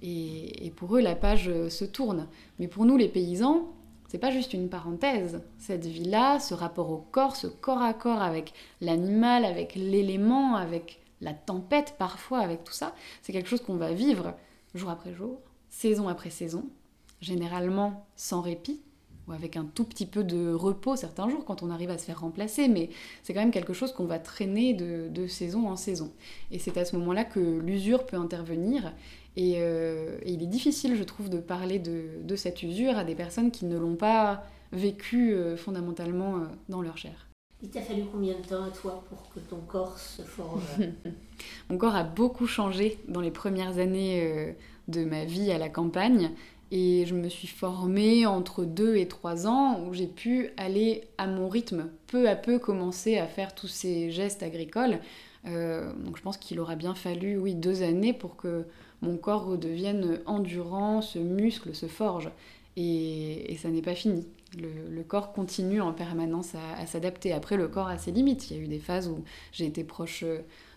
et, pour eux, la page se tourne. Mais pour nous, les paysans, c'est pas juste une parenthèse. Cette vie-là, ce rapport au corps, ce corps à corps avec l'animal, avec l'élément, avec la tempête parfois, avec tout ça, c'est quelque chose qu'on va vivre jour après jour, saison après saison, généralement sans répit, ou avec un tout petit peu de repos certains jours quand on arrive à se faire remplacer, mais c'est quand même quelque chose qu'on va traîner de, saison en saison. Et c'est à ce moment-là que l'usure peut intervenir. Euh, et, il est difficile, je trouve, de parler de, cette usure à des personnes qui ne l'ont pas vécu euh, fondamentalement euh, dans leur chair. Il t'a fallu combien de temps à toi pour que ton corps se forme? Mon corps a beaucoup changé dans les premières années de ma vie à la campagne. Et je me suis formée entre 2 et 3 ans où j'ai pu aller à mon rythme, peu à peu commencer à faire tous ces gestes agricoles. Euh, donc je pense qu'il aura bien fallu, oui, deux années pour que mon corps redevienne endurant, se muscle, se forge. Et, ça n'est pas fini. Le, corps continue en permanence à, s'adapter. Après, le corps a ses limites. Il y a eu des phases où j'ai été proche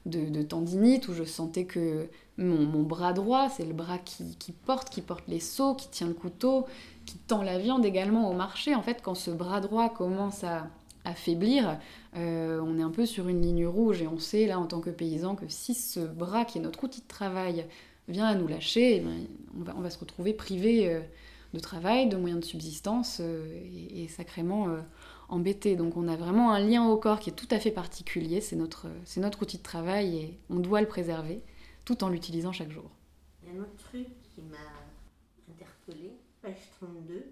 de, tendinite, où je sentais que mon, bras droit, c'est le bras qui, porte, qui porte les seaux, qui tient le couteau, qui tend la viande également au marché. En fait, quand ce bras droit commence à affaiblir, euh, on est un peu sur une ligne rouge et on sait là en tant que paysan que si ce bras qui est notre outil de travail vient à nous lâcher, eh ben, on, va, se retrouver privé euh, de travail, de moyens de subsistance euh, et, sacrément embêté. Donc on a vraiment un lien au corps qui est tout à fait particulier, c'est notre, c'est notre outil de travail et on doit le préserver tout en l'utilisant chaque jour. Il y a un autre truc qui m'a interpellée, page 32,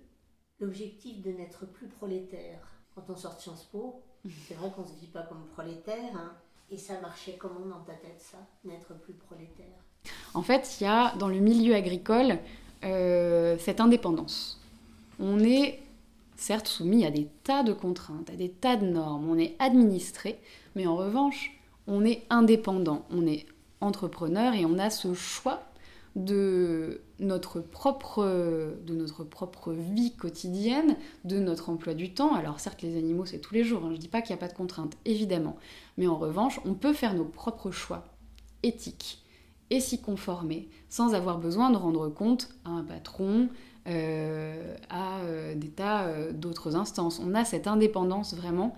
l'objectif de n'être plus prolétaire. Quand on sort de Sciences Po, c'est vrai qu'on ne se vit pas comme prolétaire, hein. et ça marchait comment dans ta tête ça, n'être plus prolétaire? En fait, il y a dans le milieu agricole euh, cette indépendance. On est certes soumis à des tas de contraintes, à des tas de normes, on est administré, mais en revanche, on est indépendant, on est entrepreneur et on a ce choix de notre propre, vie quotidienne, de notre emploi du temps. Alors certes, les animaux, c'est tous les jours, hein. je ne dis pas qu'il n'y a pas de contraintes, évidemment. Mais en revanche, on peut faire nos propres choix éthiques et s'y conformer sans avoir besoin de rendre compte à un patron, euh, à euh, des tas euh, d'autres instances. On a cette indépendance vraiment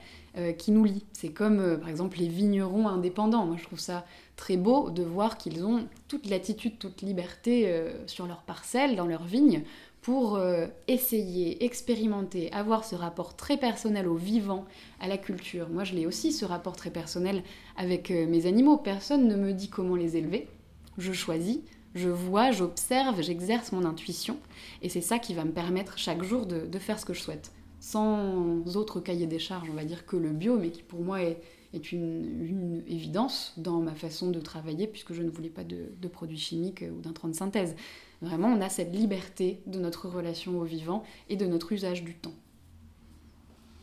qui nous lie. C'est comme par exemple les vignerons indépendants. Moi je trouve ça très beau de voir qu'ils ont toute latitude, toute liberté sur leur parcelle, dans leur vigne, pour essayer, expérimenter, avoir ce rapport très personnel au vivant, à la culture. Moi je l'ai aussi ce rapport très personnel avec mes animaux. Personne ne me dit comment les élever. Je choisis je vois, j'observe, j'exerce mon intuition, et c'est ça qui va me permettre chaque jour de, faire ce que je souhaite. Sans autre cahier des charges, on va dire, que le bio, mais qui pour moi est, une, évidence dans ma façon de travailler, puisque je ne voulais pas de, de produits chimiques ou d'intrants de synthèse. Vraiment, on a cette liberté de notre relation au vivant et de notre usage du temps.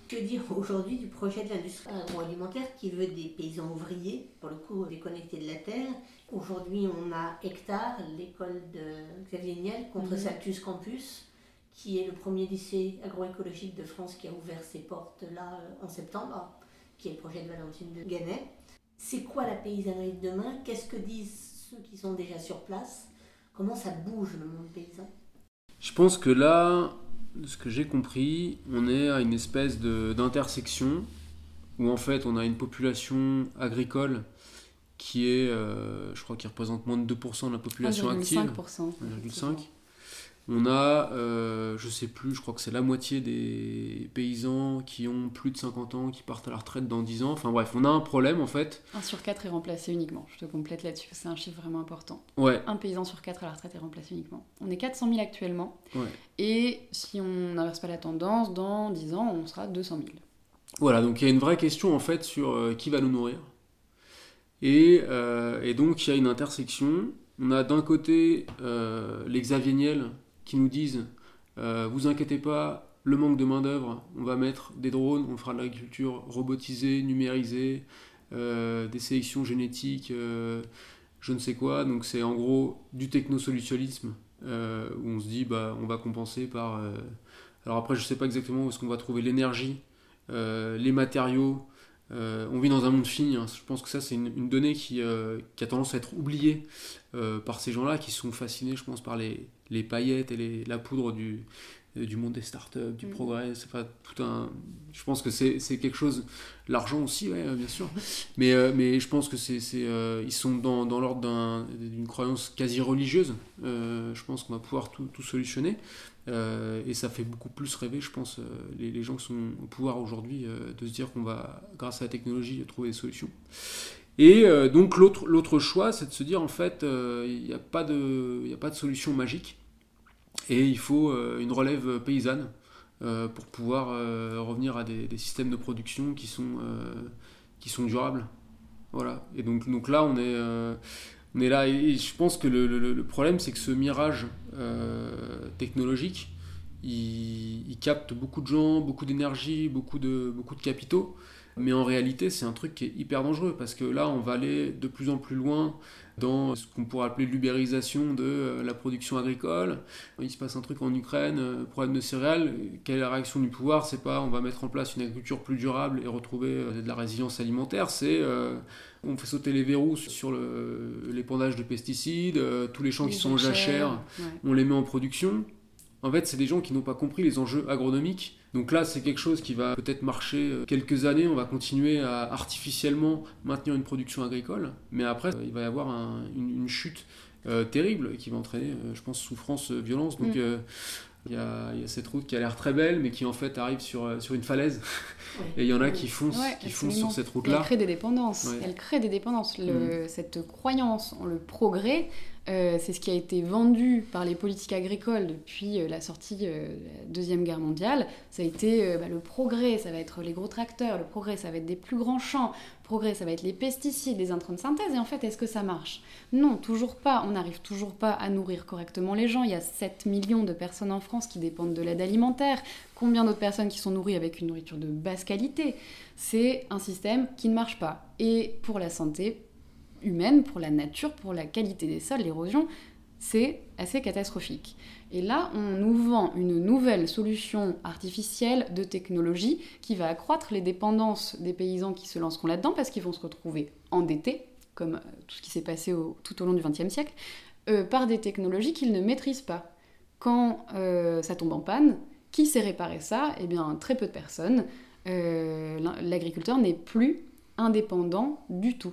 Que dire aujourd'hui du projet de l'industrie agroalimentaire qui veut des paysans ouvriers, pour le coup déconnectés de la terre Aujourd'hui, on a Hectare, l'école de Xavier Niel, contre mhm. Saltus Campus, qui est le premier lycée agroécologique de France qui a ouvert ses portes là euh, en septembre, qui est le projet de Valentine de Gannet. C'est quoi la paysannerie de demain? Qu'est-ce que disent ceux qui sont déjà sur place? Comment ça bouge le monde paysan? Je pense que là, de ce que j'ai compris, on est à une espèce d'intersection où en fait on a une population agricole qui est, euh, je crois, qui représente moins de 2% de la population active. 1,5%. On a, euh, je sais plus, je crois que c'est la moitié des paysans qui ont plus de 50 ans, qui partent à la retraite dans 10 ans. Enfin bref, on a un problème en fait. Un sur 4 est remplacé uniquement. Je te complète là-dessus, c'est un chiffre vraiment important. Ouais. Un paysan sur 4 à la retraite est remplacé uniquement. On est 400 000 actuellement. Ouais. Et si on n'inverse pas la tendance, dans 10 ans, on sera 200 000. Voilà, donc il y a une vraie question en fait sur euh, qui va nous nourrir. Et, euh, et donc il y a une intersection. On a d'un côté les Xavier qui nous disent euh, vous inquiétez pas, le manque de main-d'œuvre, on va mettre des drones, on fera de l'agriculture robotisée, numérisée, euh, des sélections génétiques je ne sais quoi. Donc c'est en gros du technosolutionnisme euh, où on se dit bah on va compenser par. Euh, alors après je sais pas exactement où est-ce qu'on va trouver l'énergie, euh, les matériaux. on vit dans un monde fini. Hein. Je pense que ça c'est une, donnée qui, qui, a tendance à être oubliée par ces gens-là qui sont fascinés, je pense, par les, les paillettes et les, la poudre du, du monde des startups, du mm. progrès. C'est pas tout un. Je pense que c'est quelque chose. L'argent aussi, ouais, bien sûr. Mais, euh, mais je pense que c'est euh, ils sont dans, dans l'ordre d'une croyance quasi religieuse. Euh, je pense qu'on va pouvoir tout, tout solutionner. et ça fait beaucoup plus rêver, je pense, les, les, gens qui sont au pouvoir aujourd'hui, de se dire qu'on va, grâce à la technologie, trouver des solutions. Et donc l'autre choix, c'est de se dire en fait, il n'y a, pas de, a pas de solution magique. Et il faut euh, une relève paysanne euh, pour pouvoir euh, revenir à des, systèmes de production qui sont, qui sont durables. Voilà. Et donc, donc là, on est, on est là. Et, je pense que le, le, problème, c'est que ce mirage technologique, il, il, capte beaucoup de gens, beaucoup d'énergie, beaucoup de, beaucoup de capitaux. Mais en réalité, c'est un truc qui est hyper dangereux parce que là, on va aller de plus en plus loin dans ce qu'on pourrait appeler l'ubérisation de euh, la production agricole. Il se passe un truc en Ukraine, euh, problème de céréales. Quelle est la réaction du pouvoir? C'est pas on va mettre en place une agriculture plus durable et retrouver euh, de la résilience alimentaire. C'est on fait sauter les verrous sur l'épandage de pesticides, tous les champs qui sont en jachère, on les met en production. En fait, c'est des gens qui n'ont pas compris les enjeux agronomiques. Donc là, c'est quelque chose qui va peut-être marcher euh, quelques années. On va continuer à artificiellement maintenir une production agricole. Mais après, il va y avoir une, chute euh, terrible qui va entraîner, euh, je pense, souffrance, violence. Donc mm. il y, a, cette route qui a l'air très belle, mais qui en fait arrive sur, sur une falaise. Et il y en a qui foncent, qui foncent sur cette route-là. Elle crée des dépendances. Elle crée des dépendances. Le, mm. Cette croyance en le progrès euh, c'est ce qui a été vendu par les politiques agricoles depuis euh, la sortie euh, de la Deuxième Guerre mondiale. Ça a été bah, le progrès, ça va être les gros tracteurs, le progrès, ça va être des plus grands champs, le progrès, ça va être les pesticides, les intrants de synthèse. Et en fait, est-ce que ça marche? Non, toujours pas. On n'arrive toujours pas à nourrir correctement les gens. Il y a 7 millions de personnes en France qui dépendent de l'aide alimentaire. Combien d'autres personnes qui sont nourries avec une nourriture de basse qualité? C'est un système qui ne marche pas. Et pour la santé, humaine, pour la nature, pour la qualité des sols, l'érosion, c'est assez catastrophique. Et là, on nous vend une nouvelle solution artificielle de technologie qui va accroître les dépendances des paysans qui se lanceront là-dedans parce qu'ils vont se retrouver endettés, comme euh, tout ce qui s'est passé tout au long du XXe siècle, euh, par des technologies qu'ils ne maîtrisent pas. Quand euh, ça tombe en panne, qui sait réparer ça? Eh bien, très peu de personnes. L'agriculteur n'est plus indépendant du tout.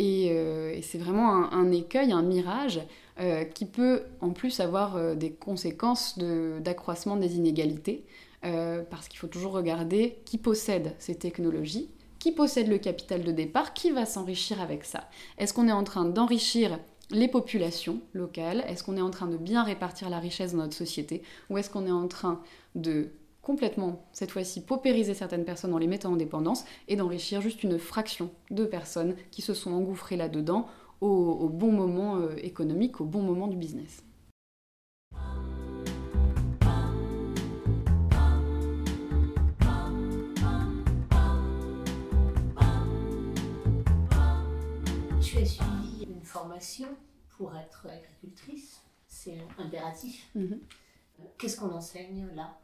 Euh, et, c'est vraiment un, écueil, un mirage euh, qui peut en plus avoir euh, des conséquences d'accroissement des inégalités, parce qu'il faut toujours regarder qui possède ces technologies, qui possède le capital de départ, qui va s'enrichir avec ça. Est-ce qu'on est en train d'enrichir les populations locales? Est-ce qu'on est en train de bien répartir la richesse dans notre société? Ou est-ce qu'on est en train de complètement, cette fois-ci, paupériser certaines personnes en les mettant en dépendance et d'enrichir juste une fraction de personnes qui se sont engouffrées là-dedans au, bon moment euh, économique, au bon moment du business. Tu as suivi une formation pour être agricultrice, c'est impératif. Mhm. Qu'est-ce qu'on enseigne là?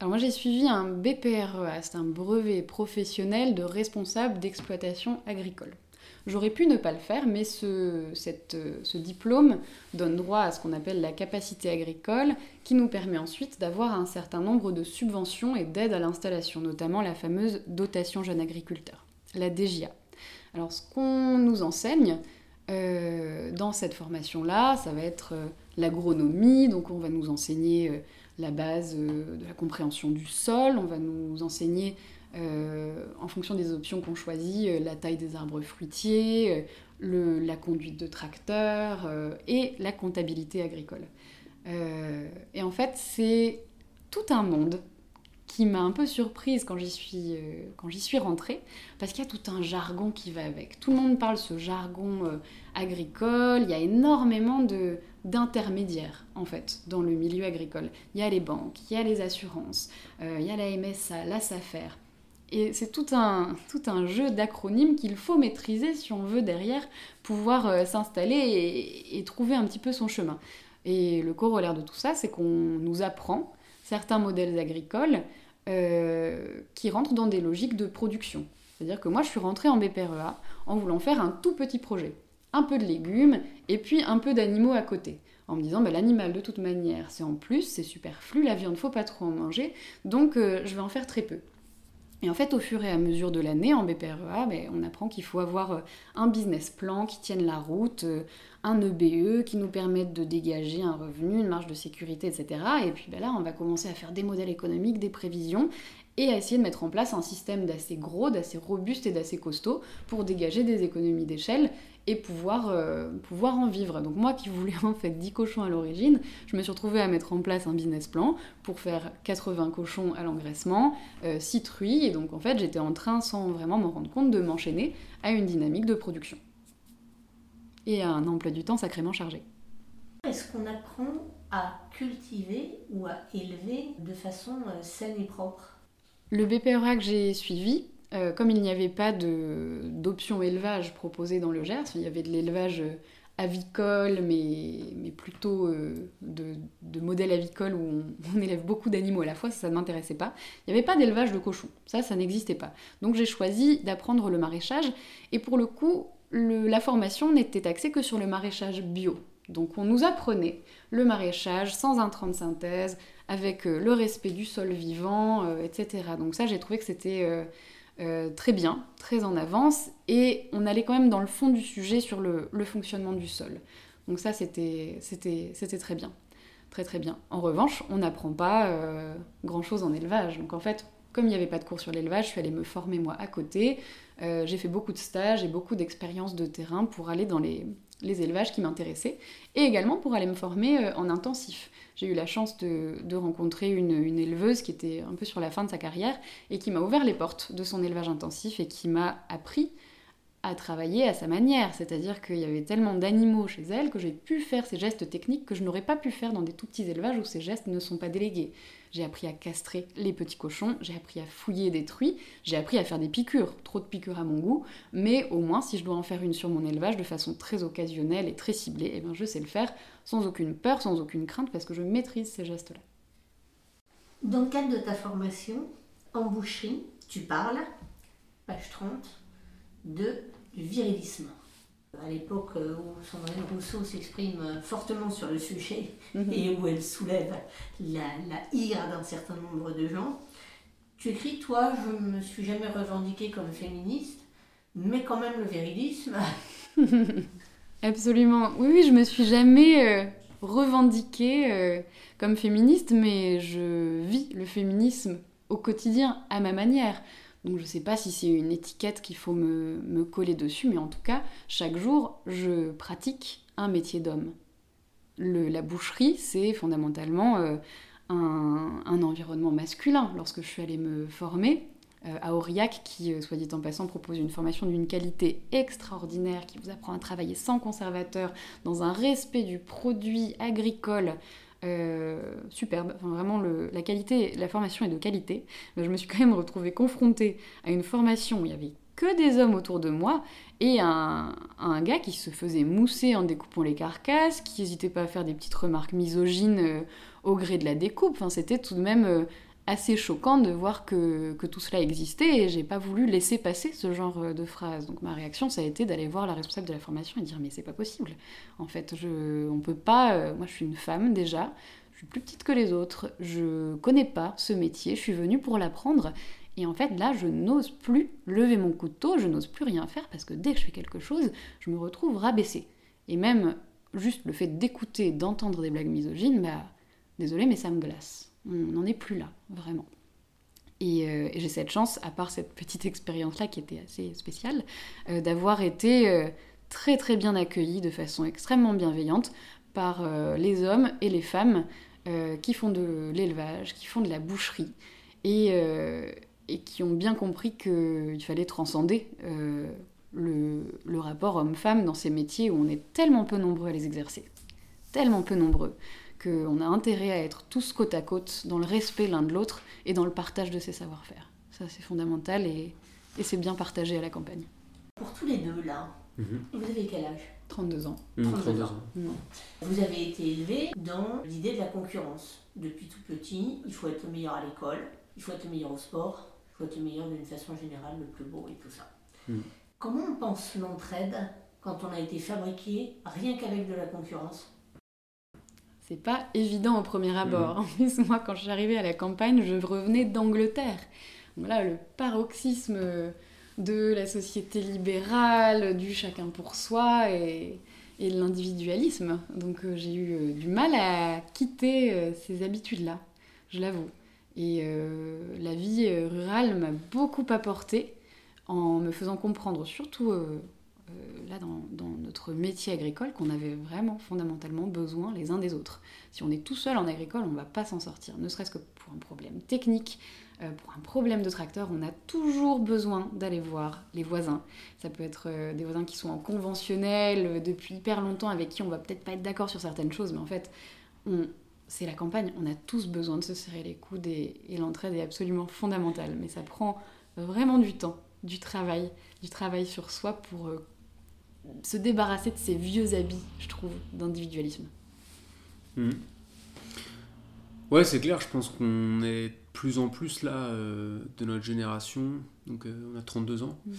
Alors moi j'ai suivi un BPREA, c'est un brevet professionnel de responsable d'exploitation agricole. J'aurais pu ne pas le faire, mais ce, diplôme donne droit à ce qu'on appelle la capacité agricole, qui nous permet ensuite d'avoir un certain nombre de subventions et d'aides à l'installation, notamment la fameuse dotation jeune agriculteur, la DGA. Alors ce qu'on nous enseigne euh, dans cette formation-là, ça va être euh, l'agronomie, donc on va nous enseigner... Euh, la base euh, de la compréhension du sol, on va nous enseigner euh, en fonction des options qu'on choisit, euh, la taille des arbres fruitiers, la conduite de tracteurs et la comptabilité agricole. et en fait, c'est tout un monde qui m'a un peu surprise quand j'y suis, quand j'y suis rentrée, parce qu'il y a tout un jargon qui va avec. Tout le monde parle ce jargon agricole, il y a énormément de, d'intermédiaires en fait dans le milieu agricole. Il y a les banques, il y a les assurances, euh, il y a la MSA, la SAFER. Et c'est tout un, tout un jeu d'acronymes qu'il faut maîtriser si on veut derrière pouvoir euh, s'installer et, trouver un petit peu son chemin. Et le corollaire de tout ça, c'est qu'on nous apprend certains modèles agricoles euh, qui rentrent dans des logiques de production. C'est-à-dire que moi, je suis rentrée en BPREA en voulant faire un tout petit projet. Un peu de légumes et puis un peu d'animaux à côté. En me disant, bah, l'animal de toute manière, c'est en plus, c'est superflu, la viande, faut pas trop en manger, donc euh, je vais en faire très peu. Et en fait, au fur et à mesure de l'année, en BPREA, ben, on apprend qu'il faut avoir euh, un business plan qui tienne la route, euh, un EBE qui nous permette de dégager un revenu, une marge de sécurité, etc. Et puis ben là, on va commencer à faire des modèles économiques, des prévisions, et à essayer de mettre en place un système d'assez gros, d'assez robuste et d'assez costaud pour dégager des économies d'échelle et pouvoir, euh, pouvoir en vivre. Donc moi qui voulais en fait 10 cochons à l'origine, je me suis retrouvée à mettre en place un business plan pour faire 80 cochons à l'engraissement, 6 euh, truies, et donc en fait j'étais en train, sans vraiment m'en rendre compte, de m'enchaîner à une dynamique de production. Et à un emploi du temps sacrément chargé. Est-ce qu'on apprend à cultiver ou à élever de façon euh, saine et propre? Le BPRA que j'ai suivi, euh, comme il n'y avait pas d'option élevage proposée dans le Gers, il y avait de l'élevage euh, avicole, mais, mais plutôt euh, de, de, modèle avicole où on, élève beaucoup d'animaux à la fois, ça, ne m'intéressait pas. Il n'y avait pas d'élevage de cochons, ça, ça n'existait pas. Donc j'ai choisi d'apprendre le maraîchage, et pour le coup, la formation n'était axée que sur le maraîchage bio. Donc on nous apprenait le maraîchage sans intrants de synthèse, avec le respect du sol vivant, etc. Donc ça, j'ai trouvé que c'était euh, très bien, très en avance, et on allait quand même dans le fond du sujet sur le, fonctionnement du sol. Donc ça, c'était très bien. Très très bien. En revanche, on n'apprend pas euh, grand-chose en élevage. Donc en fait, comme il n'y avait pas de cours sur l'élevage, je suis allée me former moi à côté. Euh, j'ai fait beaucoup de stages et beaucoup d'expériences de terrain pour aller dans les, les élevages qui m'intéressaient, et également pour aller me former en intensif j'ai eu la chance de, rencontrer une, éleveuse qui était un peu sur la fin de sa carrière et qui m'a ouvert les portes de son élevage intensif et qui m'a appris à travailler à sa manière. C'est-à-dire qu'il y avait tellement d'animaux chez elle que j'ai pu faire ces gestes techniques que je n'aurais pas pu faire dans des tout petits élevages où ces gestes ne sont pas délégués. J'ai appris à castrer les petits cochons, j'ai appris à fouiller des truies, j'ai appris à faire des piqûres, trop de piqûres à mon goût, mais au moins si je dois en faire une sur mon élevage de façon très occasionnelle et très ciblée, eh ben je sais le faire sans aucune peur, sans aucune crainte, parce que je maîtrise ces gestes-là. Dans le cadre de ta formation en boucherie, tu parles, page 30, de, virilisme à l'époque où Sandrine Rousseau s'exprime fortement sur le sujet mhm. et où elle soulève la, la ire d'un certain nombre de gens. Tu écris, toi, je ne me suis jamais revendiquée comme féministe, mais quand même le virilisme. Absolument. Oui, oui, je me suis jamais euh, revendiquée euh, comme féministe, mais je vis le féminisme au quotidien à ma manière. Donc je ne sais pas si c'est une étiquette qu'il faut me, coller dessus, mais en tout cas, chaque jour, je pratique un métier d'homme. La boucherie, c'est fondamentalement euh, un, environnement masculin. Lorsque je suis allée me former euh, à Aurillac, qui, euh, soit dit en passant, propose une formation d'une qualité extraordinaire, qui vous apprend à travailler sans conservateur, dans un respect du produit agricole, euh, superbe. vraiment, la qualité, la formation est de qualité. Je me suis quand même retrouvée confrontée à une formation où il y avait que des hommes autour de moi et un, gars qui se faisait mousser en découpant les carcasses, qui n'hésitait pas à faire des petites remarques misogynes euh, au gré de la découpe. Enfin, c'était tout de même euh, assez choquant de voir que, tout cela existait et j'ai pas voulu laisser passer ce genre euh, de phrase. Donc ma réaction, ça a été d'aller voir la responsable de la formation et dire mais c'est pas possible. En fait, je, on peut pas. Euh, moi, je suis une femme déjà. Je suis plus petite que les autres. Je connais pas ce métier. Je suis venue pour l'apprendre. Et en fait, là, je n'ose plus lever mon couteau. Je n'ose plus rien faire parce que dès que je fais quelque chose, je me retrouve rabaissée. Et même juste le fait d'écouter, d'entendre des blagues misogynes, bah, désolé, mais ça me glace on n'en est plus là, vraiment. Euh, et, j'ai cette chance, à part cette petite expérience-là qui était assez spéciale, euh, d'avoir été euh, très très bien accueillie de façon extrêmement bienveillante par les hommes et les femmes qui font de l'élevage, qui font de la boucherie, et, qui ont bien compris qu'il fallait transcender le, le rapport homme-femme dans ces métiers où on est tellement peu nombreux à les exercer. Tellement peu nombreux qu'on a intérêt à être tous côte à côte dans le respect l'un de l'autre et dans le partage de ses savoir-faire. Ça, c'est fondamental et, et c'est bien partagé à la campagne. Pour tous les deux, là, Mhm. vous avez quel âge? 32 ans. Mmh, 32 32 ans. ans. Vous avez été élevé dans l'idée de la concurrence. Depuis tout petit, il faut être le meilleur à l'école, il faut être le meilleur au sport, il faut être le meilleur d'une façon générale, le plus beau et tout ça. Mm. Comment on pense l'entraide quand on a été fabriqué rien qu'avec de la concurrence? C'est pas évident au premier abord. En plus, moi, quand je suis arrivée à la campagne, je revenais d'Angleterre. Donc là, le paroxysme de la société libérale, du chacun pour soi et, et de l'individualisme. Donc euh, j'ai eu euh, du mal à quitter euh, ces habitudes-là, je l'avoue. Et la vie rurale m'a beaucoup apporté en me faisant comprendre, surtout là dans, notre métier agricole, qu'on avait vraiment fondamentalement besoin les uns des autres. Si on est tout seul en agricole, on ne va pas s'en sortir, ne serait-ce que pour un problème technique, euh, pour un problème de tracteur, on a toujours besoin d'aller voir les voisins. Ça peut être euh, des voisins qui sont en conventionnel euh, depuis hyper longtemps, avec qui on va peut-être pas être d'accord sur certaines choses, mais en fait, c'est la campagne, on a tous besoin de se serrer les coudes et, et l'entraide est absolument fondamentale. Mais ça prend vraiment du temps, du travail, du travail sur soi pour euh, se débarrasser de ces vieux habits, je trouve, d'individualisme. Mhm. Ouais, c'est clair, je pense qu'on est de plus en plus là, euh, de notre génération, donc euh, on a 32 ans, Mhm.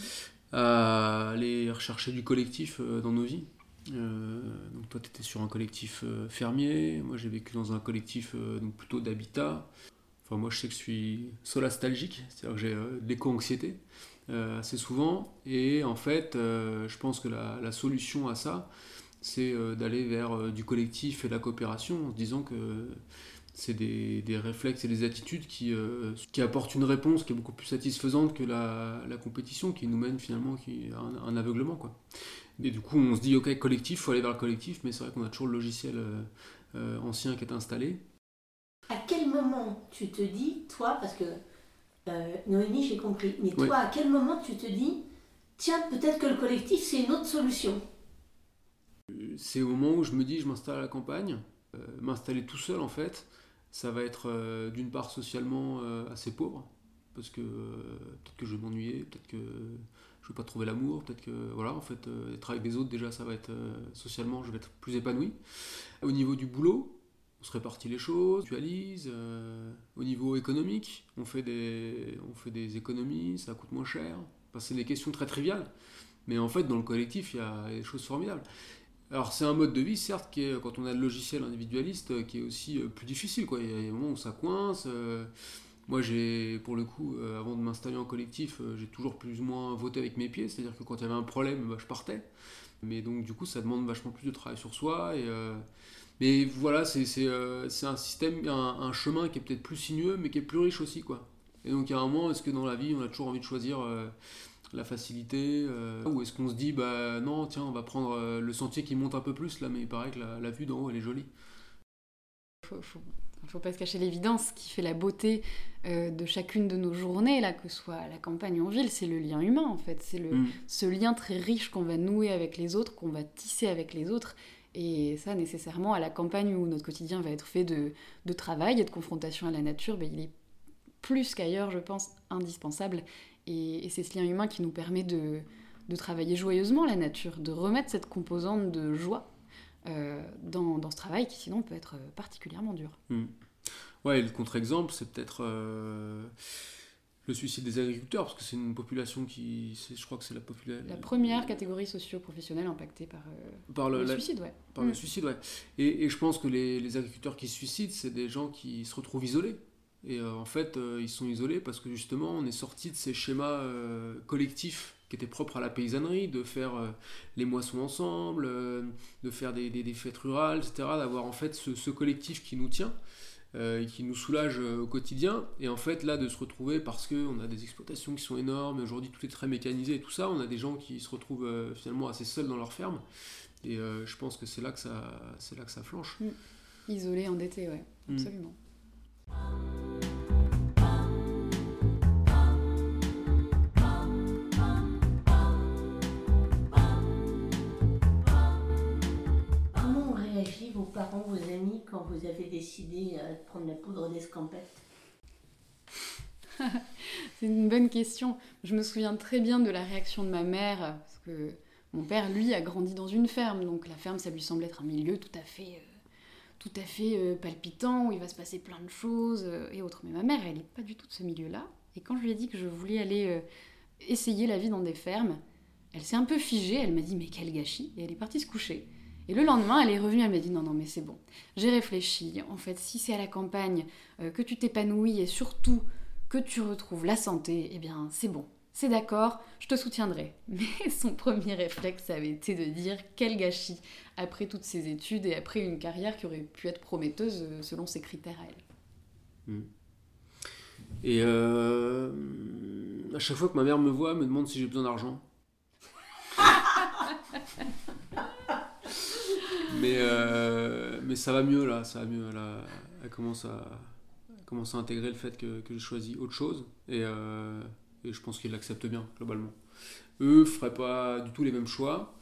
à aller rechercher du collectif euh, dans nos vies. Donc toi, tu étais sur un collectif fermier, moi j'ai vécu dans un collectif donc plutôt d'habitat. Enfin, moi je sais que je suis solastalgique, c'est-à-dire que j'ai de l'éco-anxiété euh, assez souvent, et en fait, euh, je pense que la, solution à ça, c'est euh, d'aller vers euh, du collectif et de la coopération en se disant que c'est des, des réflexes et des attitudes qui, qui apportent une réponse qui est beaucoup plus satisfaisante que la, la compétition qui nous mène finalement qui, à un, aveuglement. Quoi. Et du coup, on se dit, ok, collectif, il faut aller vers le collectif, mais c'est vrai qu'on a toujours le logiciel ancien qui est installé. À quel moment tu te dis, toi, parce que euh, Noémie, j'ai compris, mais toi, à quel moment tu te dis, tiens, peut-être que le collectif, c'est une autre solution? C'est au moment où je me dis, je m'installe à la campagne, euh, m'installer tout seul en fait, ça va être euh, d'une part socialement euh, assez pauvre, parce que euh, peut-être que je vais m'ennuyer, peut-être que je vais pas trouver l'amour, peut-être que voilà, en fait, euh, être avec des autres déjà, ça va être euh, socialement, je vais être plus épanoui. Au niveau du boulot, on se répartit les choses, on mutualise. euh, au niveau économique, on fait, des, économies, ça coûte moins cher. C'est des questions très triviales, mais en fait, dans le collectif, il y a des choses formidables. Alors c'est un mode de vie certes qui est quand on a le logiciel individualiste euh, qui est aussi euh, plus difficile quoi. Il y a des moments où ça coince. euh, moi j'ai pour le coup avant de m'installer en collectif j'ai toujours plus ou moins voté avec mes pieds, c'est-à-dire que quand il y avait un problème bah, je partais. Mais donc du coup ça demande vachement plus de travail sur soi mais voilà c'est euh, un système un, un chemin qui est peut-être plus sinueux mais qui est plus riche aussi quoi. Et donc à un moment est-ce que dans la vie on a toujours envie de choisir euh, la facilité euh, Ou est-ce qu'on se dit, bah non, tiens, on va prendre le sentier qui monte un peu plus là, mais il paraît que la, la vue d'en haut elle est jolie. faut, faut, faut pas se cacher l'évidence qui fait la beauté de chacune de nos journées, là, que ce soit à la campagne ou en ville, c'est le lien humain en fait. C'est Mm. ce lien très riche qu'on va nouer avec les autres, qu'on va tisser avec les autres. Et ça, nécessairement, à la campagne où notre quotidien va être fait de, de travail et de confrontation à la nature, ben, il est plus qu'ailleurs, je pense, indispensable. Et, c'est ce lien humain qui nous permet de, de travailler joyeusement la nature, de remettre cette composante de joie euh, dans, dans ce travail qui sinon peut être particulièrement dur. Ouais, et le contre-exemple, c'est peut-être euh, le suicide des agriculteurs, parce que c'est une population qui. Je crois que c'est la population. La première catégorie socio-professionnelle impactée par, euh, Par le, le la- suicide, ouais. par le Mm. suicide, ouais. Et, et je pense que les, les agriculteurs qui se suicident, c'est des gens qui se retrouvent isolés. Et euh, en fait, euh, ils sont isolés parce que justement, on est sorti de ces schémas collectifs qui étaient propres à la paysannerie, de faire les moissons ensemble, de faire des, des- des fêtes rurales, etc. D'avoir en fait ce, ce collectif qui nous tient. Euh, qui nous soulage euh, au quotidien. Et en fait là de se retrouver parce que on a des exploitations qui sont énormes aujourd'hui tout est très mécanisé et tout ça on a des gens qui se retrouvent euh, finalement assez seuls dans leur ferme. Et euh, je pense que c'est là que ça c'est là que ça flanche. Isolé, endetté, ouais, Mm. absolument. Vos parents, vos amis, quand vous avez décidé euh, de prendre la poudre d'escampette C'est une bonne question. Je me souviens très bien de la réaction de ma mère, parce que mon père, lui, a grandi dans une ferme, donc la ferme, ça lui semble être un milieu tout à fait, euh, tout à fait euh, palpitant, où il va se passer plein de choses et autres. Mais ma mère, elle n'est pas du tout de ce milieu-là. Et quand je lui ai dit que je voulais aller essayer la vie dans des fermes, elle s'est un peu figée, elle m'a dit mais quel gâchis, et elle est partie se coucher. Et le lendemain, elle est revenue, elle m'a dit non, non, mais c'est bon. J'ai réfléchi. En fait, si c'est à la campagne que tu t'épanouis et surtout que tu retrouves la santé, eh bien, c'est bon c'est d'accord, je te soutiendrai. Mais son premier réflexe avait été de dire quel gâchis après toutes ses études et après une carrière qui aurait pu être prometteuse euh, selon ses critères à elle. Hmm. Et euh, à chaque fois que ma mère me voit, elle me demande si j'ai besoin d'argent. mais, euh, mais ça va mieux là, ça va mieux. Elle, commence, à, commence à intégrer le fait que, que j'ai choisi autre chose. Et, et je pense qu'ils l'acceptent bien, globalement. Eux ne feraient pas du tout les mêmes choix,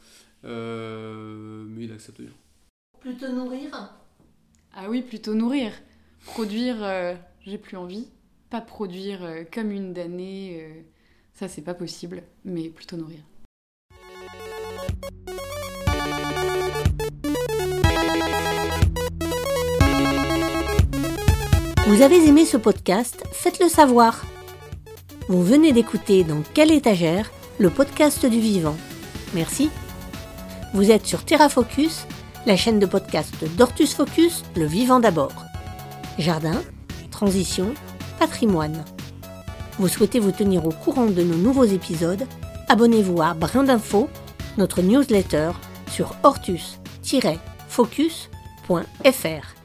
euh, mais ils l'acceptent bien. Plutôt nourrir? Ah oui, plutôt nourrir. Produire, euh, j'ai plus envie. Pas produire euh, comme une damnée, ça c'est pas possible, mais plutôt nourrir. Vous avez aimé ce podcast Faites-le savoir vous venez d'écouter dans Quelle étagère le podcast du vivant. Merci. Vous êtes sur Terra Focus, la chaîne de podcast d'Ortus Focus, le vivant d'abord. Jardin, transition, patrimoine. Vous souhaitez vous tenir au courant de nos nouveaux épisodes? Abonnez-vous à Brin d'Info, notre newsletter sur ortus-focus.fr.